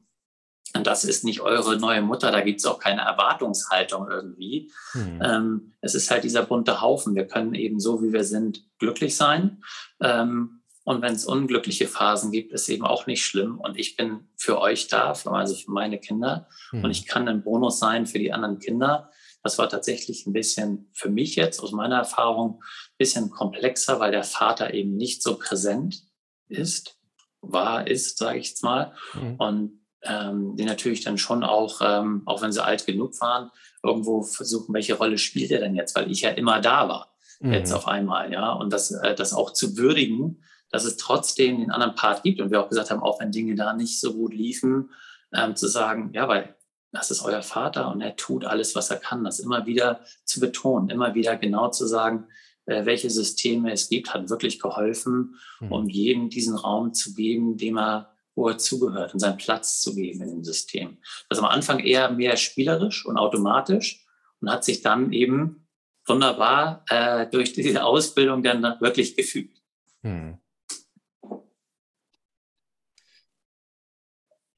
und das ist nicht eure neue Mutter, da gibt es auch keine Erwartungshaltung irgendwie. Mhm. Ähm, es ist halt dieser bunte Haufen. Wir können eben so, wie wir sind, glücklich sein. Ähm, und wenn es unglückliche Phasen gibt, ist eben auch nicht schlimm. Und ich bin für euch da, für, also für meine Kinder. Mhm. Und ich kann ein Bonus sein für die anderen Kinder. Das war tatsächlich ein bisschen für mich jetzt aus meiner Erfahrung ein bisschen komplexer, weil der Vater eben nicht so präsent ist. war, ist, sage ich jetzt mal. Mhm. Und ähm, die natürlich dann schon auch, ähm, auch wenn sie alt genug waren, irgendwo versuchen, welche Rolle spielt er denn jetzt, weil ich ja immer da war, mhm. jetzt auf einmal, ja. Und das, äh, das auch zu würdigen, dass es trotzdem den anderen Part gibt und wir auch gesagt haben, auch wenn Dinge da nicht so gut liefen, ähm, zu sagen, ja, weil das ist euer Vater und er tut alles, was er kann, das immer wieder zu betonen, immer wieder genau zu sagen, äh, welche Systeme es gibt, hat wirklich geholfen, mhm. um jedem diesen Raum zu geben, dem er wo er zugehört und seinen Platz zu geben in dem System. Das am Anfang eher mehr spielerisch und automatisch und hat sich dann eben wunderbar äh, durch diese Ausbildung dann wirklich gefügt. Hm.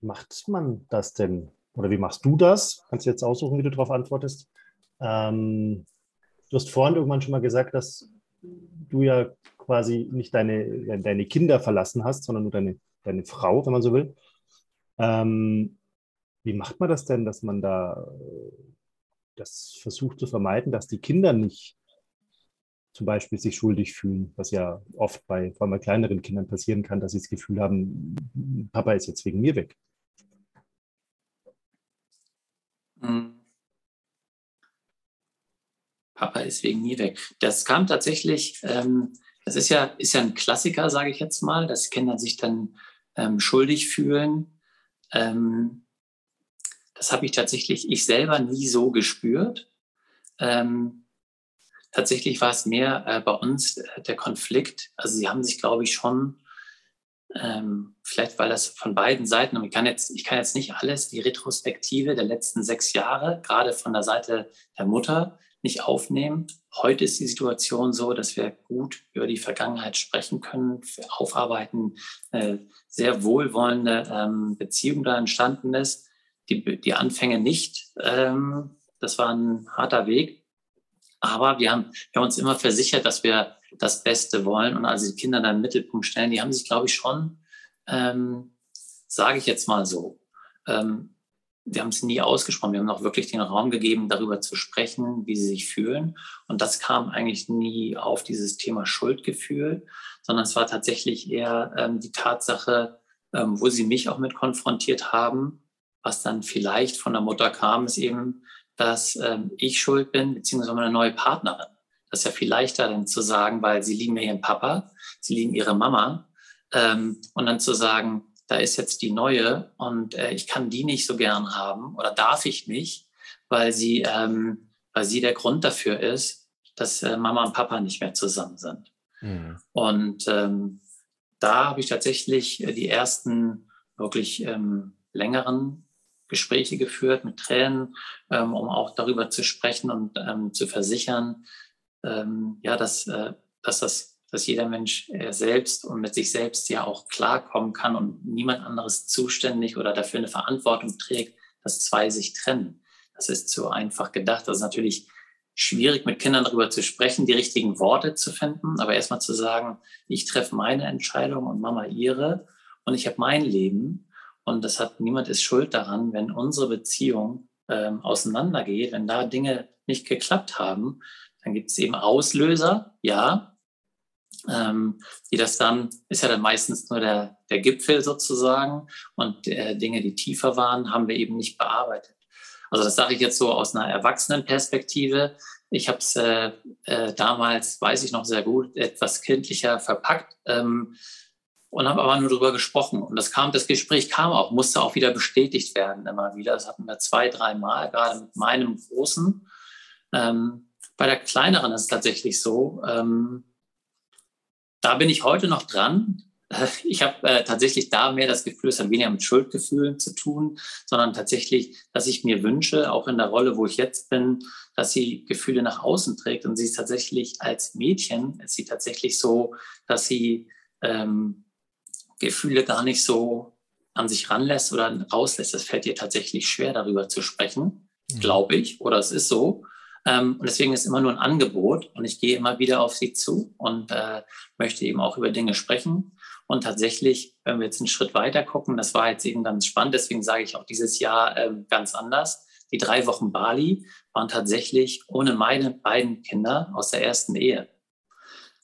Macht man das denn? Oder wie machst du das? Kannst du jetzt aussuchen, wie du darauf antwortest. Ähm, du hast vorhin irgendwann schon mal gesagt, dass du ja quasi nicht deine, deine Kinder verlassen hast, sondern nur deine deine Frau, wenn man so will. Ähm, wie macht man das denn, dass man da das versucht zu vermeiden, dass die Kinder nicht zum Beispiel sich schuldig fühlen, was ja oft bei vor allem bei kleineren Kindern passieren kann, dass sie das Gefühl haben, Papa ist jetzt wegen mir weg. Papa ist wegen mir weg. Das kam tatsächlich, ähm, das ist ja, ist ja ein Klassiker, sage ich jetzt mal, dass Kinder sich dann ähm, schuldig fühlen. Ähm, das habe ich tatsächlich ich selber nie so gespürt. Ähm, tatsächlich war es mehr äh, bei uns äh, der Konflikt. Also sie haben sich, glaube ich, schon, ähm, vielleicht weil das von beiden Seiten, und ich kann, jetzt, ich kann jetzt nicht alles, die Retrospektive der letzten sechs Jahre, gerade von der Seite der Mutter, nicht aufnehmen. Heute ist die Situation so, dass wir gut über die Vergangenheit sprechen können, aufarbeiten, äh, sehr wohlwollende ähm, Beziehung da entstanden ist. Die, die Anfänge nicht. Ähm, das war ein harter Weg. Aber wir haben, wir haben uns immer versichert, dass wir das Beste wollen und also die Kinder da im Mittelpunkt stellen. Die haben sich, glaube ich, schon, ähm, sage ich jetzt mal so, ähm, wir haben es nie ausgesprochen. Wir haben auch wirklich den Raum gegeben, darüber zu sprechen, wie sie sich fühlen. Und das kam eigentlich nie auf dieses Thema Schuldgefühl, sondern es war tatsächlich eher ähm, die Tatsache, ähm, wo sie mich auch mit konfrontiert haben, was dann vielleicht von der Mutter kam, ist eben, dass ähm, ich schuld bin, beziehungsweise meine neue Partnerin. Das ist ja viel leichter dann zu sagen, weil sie lieben ihren Papa, sie lieben ihre Mama. Ähm, und dann zu sagen, da ist jetzt die neue und äh, ich kann die nicht so gern haben oder darf ich nicht, weil sie, ähm, weil sie der Grund dafür ist, dass äh, Mama und Papa nicht mehr zusammen sind. Mhm. Und ähm, da habe ich tatsächlich äh, die ersten wirklich ähm, längeren Gespräche geführt mit Tränen, ähm, um auch darüber zu sprechen und ähm, zu versichern, ähm, ja, dass, äh, dass das dass jeder Mensch äh, selbst und mit sich selbst ja auch klarkommen kann und niemand anderes zuständig oder dafür eine Verantwortung trägt, dass zwei sich trennen. Das ist zu einfach gedacht. Das ist natürlich schwierig, mit Kindern darüber zu sprechen, die richtigen Worte zu finden, aber erstmal zu sagen, ich treffe meine Entscheidung und Mama ihre und ich habe mein Leben und das hat niemand ist schuld daran, wenn unsere Beziehung ähm, auseinandergeht, wenn da Dinge nicht geklappt haben, dann gibt es eben Auslöser, ja, ähm, die das dann, ist ja dann meistens nur der, der Gipfel sozusagen und äh, Dinge, die tiefer waren, haben wir eben nicht bearbeitet. Also das sage ich jetzt so aus einer Erwachsenenperspektive. Ich habe es äh, äh, damals, weiß ich noch sehr gut, etwas kindlicher verpackt ähm, und habe aber nur darüber gesprochen. Und das kam, das Gespräch kam auch, musste auch wieder bestätigt werden immer wieder. Das hatten wir zwei, dreimal, gerade mit meinem Großen. Ähm, bei der kleineren ist es tatsächlich so, ähm, da bin ich heute noch dran. Ich habe äh, tatsächlich da mehr das Gefühl, es hat weniger mit Schuldgefühlen zu tun, sondern tatsächlich, dass ich mir wünsche, auch in der Rolle, wo ich jetzt bin, dass sie Gefühle nach außen trägt. Und sie ist tatsächlich als Mädchen, ist sie tatsächlich so, dass sie ähm, Gefühle gar nicht so an sich ranlässt oder rauslässt. Es fällt ihr tatsächlich schwer, darüber zu sprechen, mhm. glaube ich, oder es ist so. Ähm, und deswegen ist immer nur ein Angebot und ich gehe immer wieder auf sie zu und äh, möchte eben auch über Dinge sprechen. Und tatsächlich, wenn wir jetzt einen Schritt weiter gucken, das war jetzt eben ganz spannend, deswegen sage ich auch dieses Jahr äh, ganz anders. Die drei Wochen Bali waren tatsächlich ohne meine beiden Kinder aus der ersten Ehe.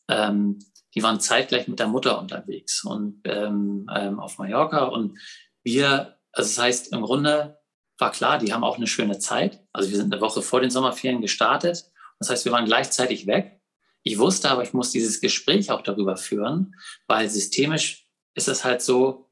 Ähm, die waren zeitgleich mit der Mutter unterwegs und ähm, ähm, auf Mallorca. Und wir, also das heißt, im Grunde war klar, die haben auch eine schöne Zeit. Also wir sind eine Woche vor den Sommerferien gestartet. Das heißt, wir waren gleichzeitig weg. Ich wusste aber, ich muss dieses Gespräch auch darüber führen, weil systemisch ist es halt so,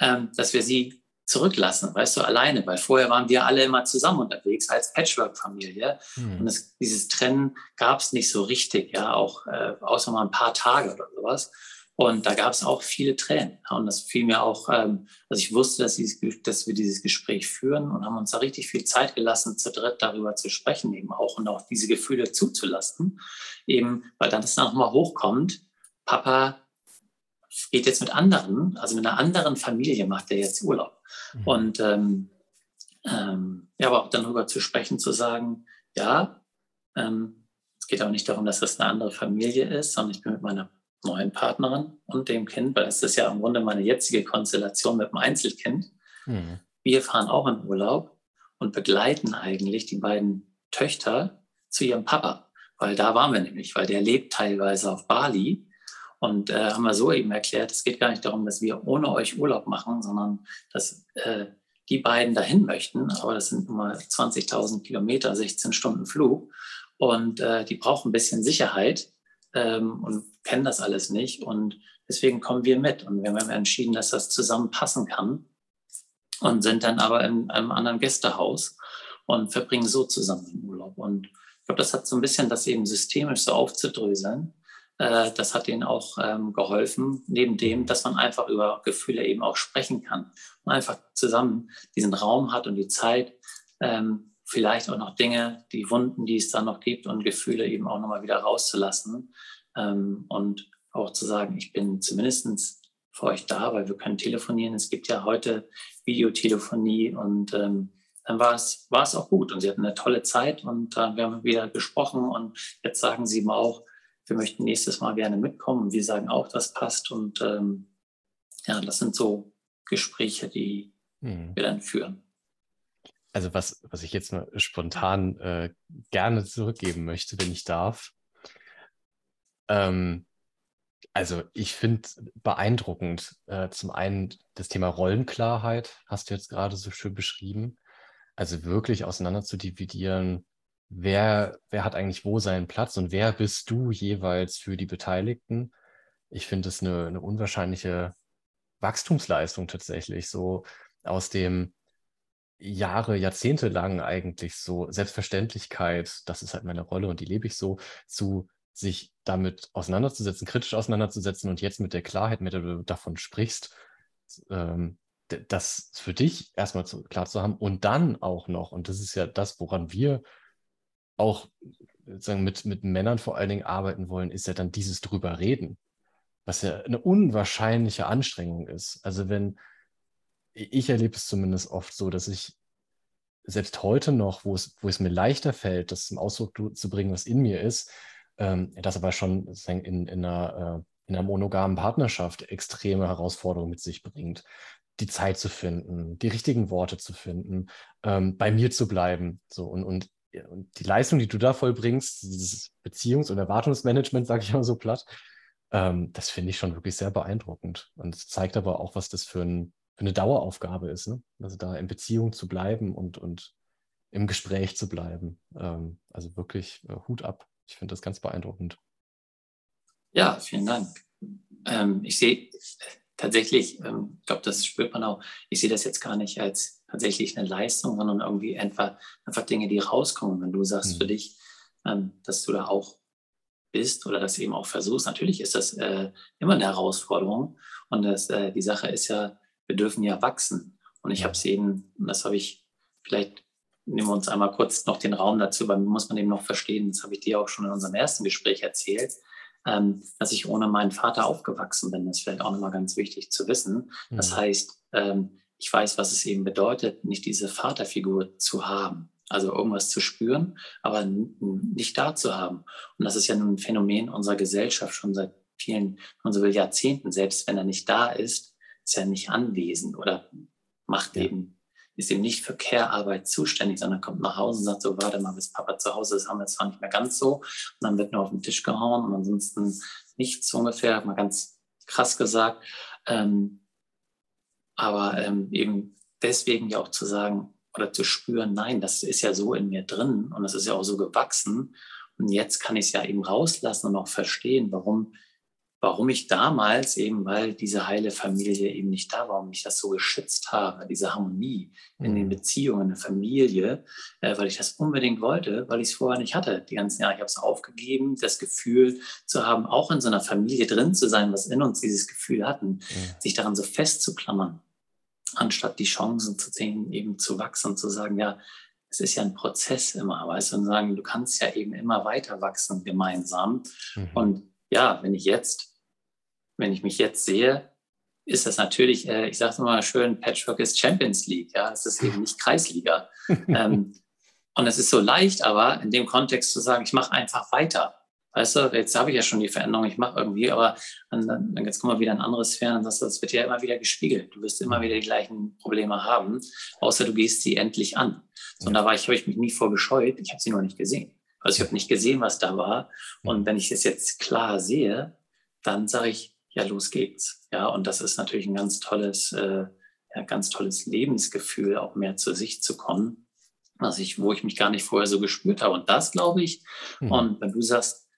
ähm, dass wir sie zurücklassen, weißt du, alleine, weil vorher waren wir alle immer zusammen unterwegs als Patchwork-Familie hm. und es, dieses Trennen gab es nicht so richtig, ja, auch äh, außer mal ein paar Tage oder sowas. Und da gab es auch viele Tränen. Und das fiel mir auch, ähm, also ich wusste, dass, dieses, dass wir dieses Gespräch führen und haben uns da richtig viel Zeit gelassen, zu dritt darüber zu sprechen, eben auch und auch diese Gefühle zuzulassen. Eben, weil dann das nochmal hochkommt, Papa geht jetzt mit anderen, also mit einer anderen Familie macht er jetzt Urlaub. Mhm. Und ähm, ähm, ja, aber auch dann darüber zu sprechen, zu sagen, ja, ähm, es geht auch nicht darum, dass das eine andere Familie ist, sondern ich bin mit meiner neuen Partnerin und dem Kind, weil es ist ja im Grunde meine jetzige Konstellation mit dem Einzelkind. Mhm. Wir fahren auch in Urlaub und begleiten eigentlich die beiden Töchter zu ihrem Papa, weil da waren wir nämlich, weil der lebt teilweise auf Bali und äh, haben wir so eben erklärt, es geht gar nicht darum, dass wir ohne euch Urlaub machen, sondern dass äh, die beiden dahin möchten. Aber das sind nur 20.000 Kilometer, 16 Stunden Flug. Und äh, die brauchen ein bisschen Sicherheit ähm, und kennen das alles nicht. Und deswegen kommen wir mit. Und wir haben entschieden, dass das zusammenpassen kann. Und sind dann aber in einem anderen Gästehaus und verbringen so zusammen den Urlaub. Und ich glaube, das hat so ein bisschen das eben systemisch so aufzudröseln äh, das hat ihnen auch ähm, geholfen, neben dem, dass man einfach über Gefühle eben auch sprechen kann und einfach zusammen diesen Raum hat und die Zeit, ähm, vielleicht auch noch Dinge, die Wunden, die es da noch gibt und Gefühle eben auch nochmal wieder rauszulassen ähm, und auch zu sagen, ich bin zumindest für euch da, weil wir können telefonieren. Es gibt ja heute Videotelefonie und ähm, dann war es, war es auch gut und sie hatten eine tolle Zeit und äh, wir haben wieder gesprochen und jetzt sagen sie mir auch, wir möchten nächstes Mal gerne mitkommen wir sagen auch, das passt. Und ähm, ja, das sind so Gespräche, die hm. wir dann führen. Also was, was ich jetzt mal spontan äh, gerne zurückgeben möchte, wenn ich darf. Ähm, also ich finde beeindruckend äh, zum einen das Thema Rollenklarheit, hast du jetzt gerade so schön beschrieben. Also wirklich auseinander zu dividieren, wer, wer hat eigentlich wo seinen Platz und wer bist du jeweils für die Beteiligten? Ich finde es eine, eine unwahrscheinliche Wachstumsleistung tatsächlich, so aus dem Jahre, Jahrzehnte lang eigentlich so Selbstverständlichkeit, das ist halt meine Rolle und die lebe ich so, zu sich damit auseinanderzusetzen, kritisch auseinanderzusetzen und jetzt mit der Klarheit, mit der du davon sprichst, ähm, das für dich erstmal zu, klar zu haben und dann auch noch, und das ist ja das, woran wir auch sozusagen mit, mit Männern vor allen Dingen arbeiten wollen, ist ja dann dieses drüber reden, was ja eine unwahrscheinliche Anstrengung ist. Also wenn, ich erlebe es zumindest oft so, dass ich selbst heute noch, wo es, wo es mir leichter fällt, das zum Ausdruck zu bringen, was in mir ist, ähm, das aber schon in, in, einer, äh, in einer monogamen Partnerschaft extreme Herausforderungen mit sich bringt die Zeit zu finden, die richtigen Worte zu finden, ähm, bei mir zu bleiben. So und, und und die Leistung, die du da vollbringst, dieses Beziehungs- und Erwartungsmanagement, sage ich mal so platt, ähm, das finde ich schon wirklich sehr beeindruckend. Und es zeigt aber auch, was das für, ein, für eine Daueraufgabe ist. Ne? Also da in Beziehung zu bleiben und, und im Gespräch zu bleiben. Ähm, also wirklich äh, Hut ab. Ich finde das ganz beeindruckend. Ja, vielen Dank. Ähm, ich sehe tatsächlich, ähm, ich glaube, das spürt man auch, ich sehe das jetzt gar nicht als tatsächlich eine Leistung, sondern irgendwie einfach, einfach Dinge, die rauskommen. Wenn du sagst mhm. für dich, ähm, dass du da auch bist oder das eben auch versuchst, natürlich ist das äh, immer eine Herausforderung. Und das, äh, die Sache ist ja, wir dürfen ja wachsen. Und ich habe es eben, und das habe ich, vielleicht nehmen wir uns einmal kurz noch den Raum dazu, weil muss man eben noch verstehen, das habe ich dir auch schon in unserem ersten Gespräch erzählt, ähm, dass ich ohne meinen Vater aufgewachsen bin. Das ist vielleicht auch nochmal ganz wichtig zu wissen. Das mhm. heißt, ähm, ich weiß, was es eben bedeutet, nicht diese Vaterfigur zu haben. Also irgendwas zu spüren, aber nicht da zu haben. Und das ist ja nun ein Phänomen unserer Gesellschaft schon seit vielen, unsere Jahrzehnten. Selbst wenn er nicht da ist, ist er nicht anwesend oder macht ja. eben, ist eben nicht für Care-Arbeit zuständig, sondern kommt nach Hause und sagt so, warte mal, bis Papa zu Hause ist, haben wir zwar nicht mehr ganz so. Und dann wird nur auf den Tisch gehauen und ansonsten nichts ungefähr, mal ganz krass gesagt. Ähm, aber ähm, eben deswegen ja auch zu sagen oder zu spüren, nein, das ist ja so in mir drin und das ist ja auch so gewachsen. Und jetzt kann ich es ja eben rauslassen und auch verstehen, warum warum ich damals eben, weil diese heile Familie eben nicht da war, warum ich das so geschützt habe, diese Harmonie in den mhm. Beziehungen, in der Familie, äh, weil ich das unbedingt wollte, weil ich es vorher nicht hatte. Die ganzen Jahre, ich habe es aufgegeben, das Gefühl zu haben, auch in so einer Familie drin zu sein, was in uns dieses Gefühl hatten, ja. sich daran so festzuklammern, anstatt die Chancen zu sehen, eben zu wachsen und zu sagen, ja, es ist ja ein Prozess immer, weißt du, und sagen, du kannst ja eben immer weiter wachsen gemeinsam. Mhm. Und ja, wenn ich jetzt, wenn ich mich jetzt sehe, ist das natürlich, äh, ich sage es mal schön, Patchwork ist Champions League, ja, es ist eben nicht Kreisliga. ähm, und es ist so leicht, aber in dem Kontext zu sagen, ich mache einfach weiter. Weißt du, jetzt habe ich ja schon die Veränderung, ich mache irgendwie, aber dann, dann jetzt kommen wir wieder in andere Sphären und sagst, das wird ja immer wieder gespiegelt. Du wirst immer wieder die gleichen Probleme haben, außer du gehst sie endlich an. So, und da war ich, habe ich mich nie vor gescheut, ich habe sie noch nicht gesehen. Also ich habe nicht gesehen, was da war. Und wenn ich es jetzt klar sehe, dann sage ich, ja, los geht's. Ja, und das ist natürlich ein ganz tolles, äh, ja, ganz tolles Lebensgefühl, auch mehr zu sich zu kommen, was ich, wo ich mich gar nicht vorher so gespürt habe. Und das glaube ich. Mhm. Und wenn du sagst,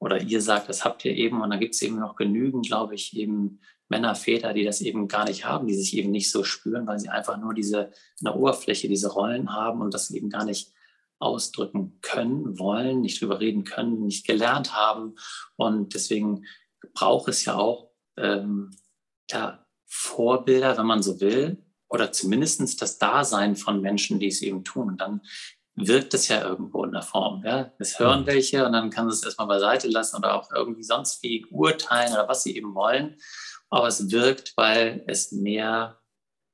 oder ihr sagt, das habt ihr eben, und dann gibt es eben noch genügend, glaube ich, eben Männer, Väter, die das eben gar nicht haben, die sich eben nicht so spüren, weil sie einfach nur diese in der Oberfläche diese Rollen haben und das eben gar nicht ausdrücken können, wollen, nicht drüber reden können, nicht gelernt haben. Und deswegen braucht es ja auch ähm, ja, Vorbilder, wenn man so will, oder zumindest das Dasein von Menschen, die es eben tun. Und dann wirkt es ja irgendwo in der Form. Ja? Es hören welche und dann kann es erstmal beiseite lassen oder auch irgendwie sonst wie urteilen oder was sie eben wollen. Aber es wirkt, weil es mehr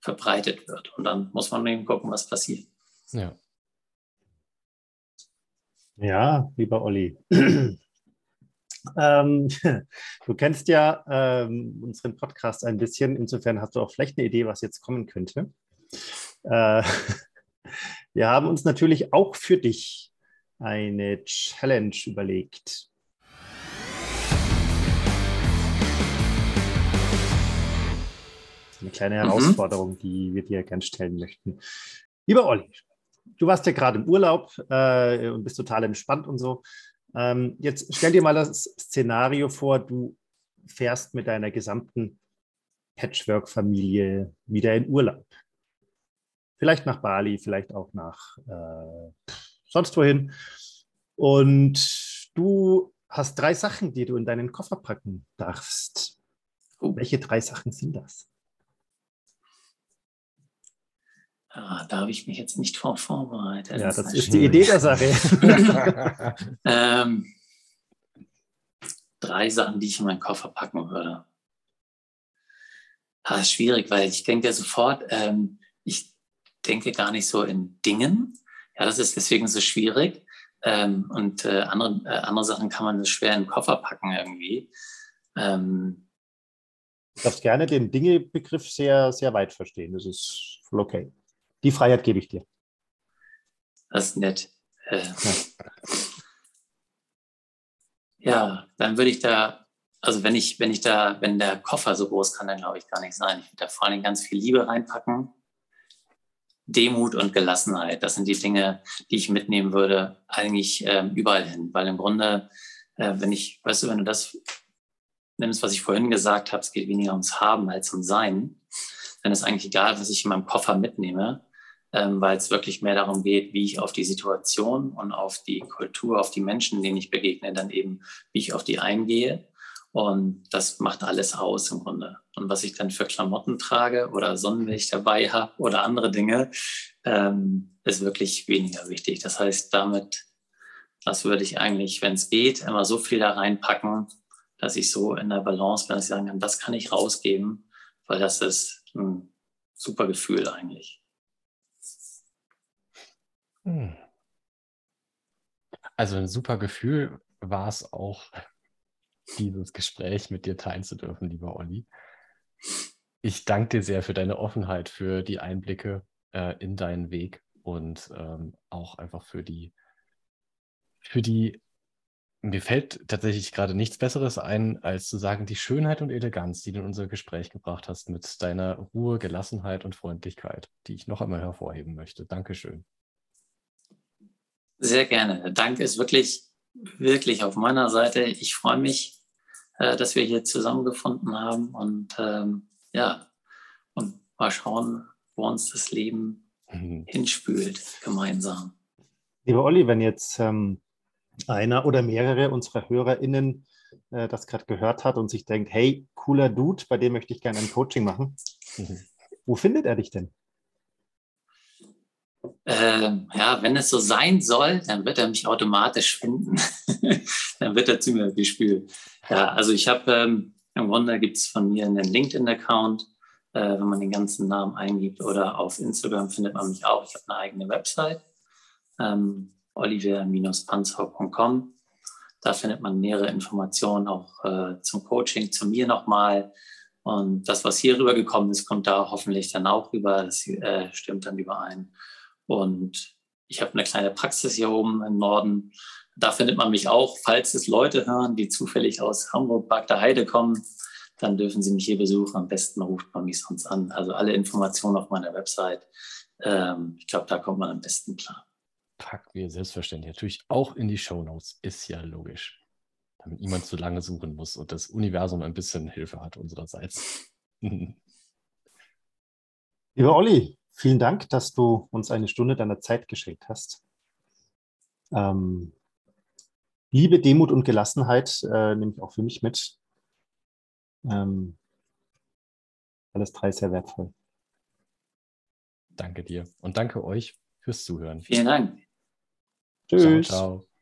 verbreitet wird. Und dann muss man eben gucken, was passiert. Ja. Ja, lieber Olli. Ähm, du kennst ja ähm, unseren Podcast ein bisschen. Insofern hast du auch vielleicht eine Idee, was jetzt kommen könnte. Äh, wir haben uns natürlich auch für dich eine Challenge überlegt. Eine kleine mhm. Herausforderung, mhm. die wir dir gerne stellen möchten. Lieber Olli, du warst ja gerade im Urlaub äh, und bist total entspannt und so. Ähm, jetzt stell dir mal das Szenario vor, du fährst mit deiner gesamten Patchwork-Familie wieder in Urlaub. Vielleicht nach Bali, vielleicht auch nach äh, sonst wohin. Und du hast drei Sachen, die du in deinen Koffer packen darfst. Oh. Welche drei Sachen sind das? Ah, da habe ich mich jetzt nicht vor vorbereitet. Ja, das, das ist die Idee der Sache. ähm, drei Sachen, die ich in meinen Koffer packen würde. Ist schwierig, weil ich denke sofort, ähm, ich denke gar nicht so in Dingen. Ja, das ist deswegen so schwierig. Ähm, und äh, andere, äh, andere Sachen kann man schwer in den Koffer packen irgendwie. Ähm, du darfst gerne den Dinge-Begriff sehr, sehr weit verstehen. Das ist voll okay. Die Freiheit gebe ich dir. Das ist nett. Äh, ja, dann würde ich da, also wenn ich, wenn ich da, wenn der Koffer so groß kann, dann glaube ich gar nicht sein. Ich würde da vor allem ganz viel Liebe reinpacken. Demut und Gelassenheit, das sind die Dinge, die ich mitnehmen würde, eigentlich ähm, überall hin. Weil im Grunde, äh, wenn ich, weißt du, wenn du das nimmst, was ich vorhin gesagt habe, es geht weniger ums Haben als um Sein, dann ist eigentlich egal, was ich in meinem Koffer mitnehme ähm, weil es wirklich mehr darum geht, wie ich auf die Situation und auf die Kultur, auf die Menschen, denen ich begegne, dann eben, wie ich auf die eingehe. Und das macht alles aus im Grunde. Und was ich dann für Klamotten trage oder Sonnenlicht dabei habe oder andere Dinge, ähm, ist wirklich weniger wichtig. Das heißt, damit, das würde ich eigentlich, wenn es geht, immer so viel da reinpacken, dass ich so in der Balance bin, dass ich sagen kann, das kann ich rausgeben, weil das ist ein super Gefühl eigentlich. Hm. Also ein super Gefühl war es auch, dieses Gespräch mit dir teilen zu dürfen, lieber Olli. Ich danke dir sehr für deine Offenheit, für die Einblicke äh, in deinen Weg und ähm, auch einfach für die, für die mir fällt tatsächlich gerade nichts Besseres ein, als zu sagen, die Schönheit und Eleganz, die du in unser Gespräch gebracht hast, mit deiner Ruhe, Gelassenheit und Freundlichkeit, die ich noch einmal hervorheben möchte. Dankeschön. Sehr gerne. Der Dank ist wirklich, wirklich auf meiner Seite. Ich freue mich, äh, dass wir hier zusammengefunden haben und ähm, ja, und mal schauen, wo uns das Leben mhm. hinspült gemeinsam. Lieber Olli, wenn jetzt ähm, einer oder mehrere unserer HörerInnen äh, das gerade gehört hat und sich denkt, hey, cooler Dude, bei dem möchte ich gerne ein Coaching machen. Mhm. Wo findet er dich denn? Ähm, ja, wenn es so sein soll, dann wird er mich automatisch finden. dann wird er zu mir gespült. Ja, also ich habe ähm, im Grunde gibt es von mir einen LinkedIn-Account, äh, wenn man den ganzen Namen eingibt, oder auf Instagram findet man mich auch. Ich habe eine eigene Website. Ähm, oliver-panzau.com. Da findet man nähere Informationen auch äh, zum Coaching, zu mir nochmal. Und das, was hier rübergekommen ist, kommt da hoffentlich dann auch rüber. Das äh, stimmt dann überein. Und ich habe eine kleine Praxis hier oben im Norden. Da findet man mich auch. Falls es Leute hören, die zufällig aus Hamburg, Bad der Heide kommen, dann dürfen sie mich hier besuchen. Am besten ruft man mich sonst an. Also alle Informationen auf meiner Website. Ähm, ich glaube, da kommt man am besten klar packen wir selbstverständlich natürlich auch in die Show Notes. Ist ja logisch. Damit niemand zu lange suchen muss und das Universum ein bisschen Hilfe hat unsererseits. Lieber Olli, vielen Dank, dass du uns eine Stunde deiner Zeit geschenkt hast. Ähm, Liebe, Demut und Gelassenheit äh, nehme ich auch für mich mit. Ähm, alles drei sehr wertvoll. Danke dir und danke euch fürs Zuhören. Vielen Dank. Tschüss. Ciao, ciao.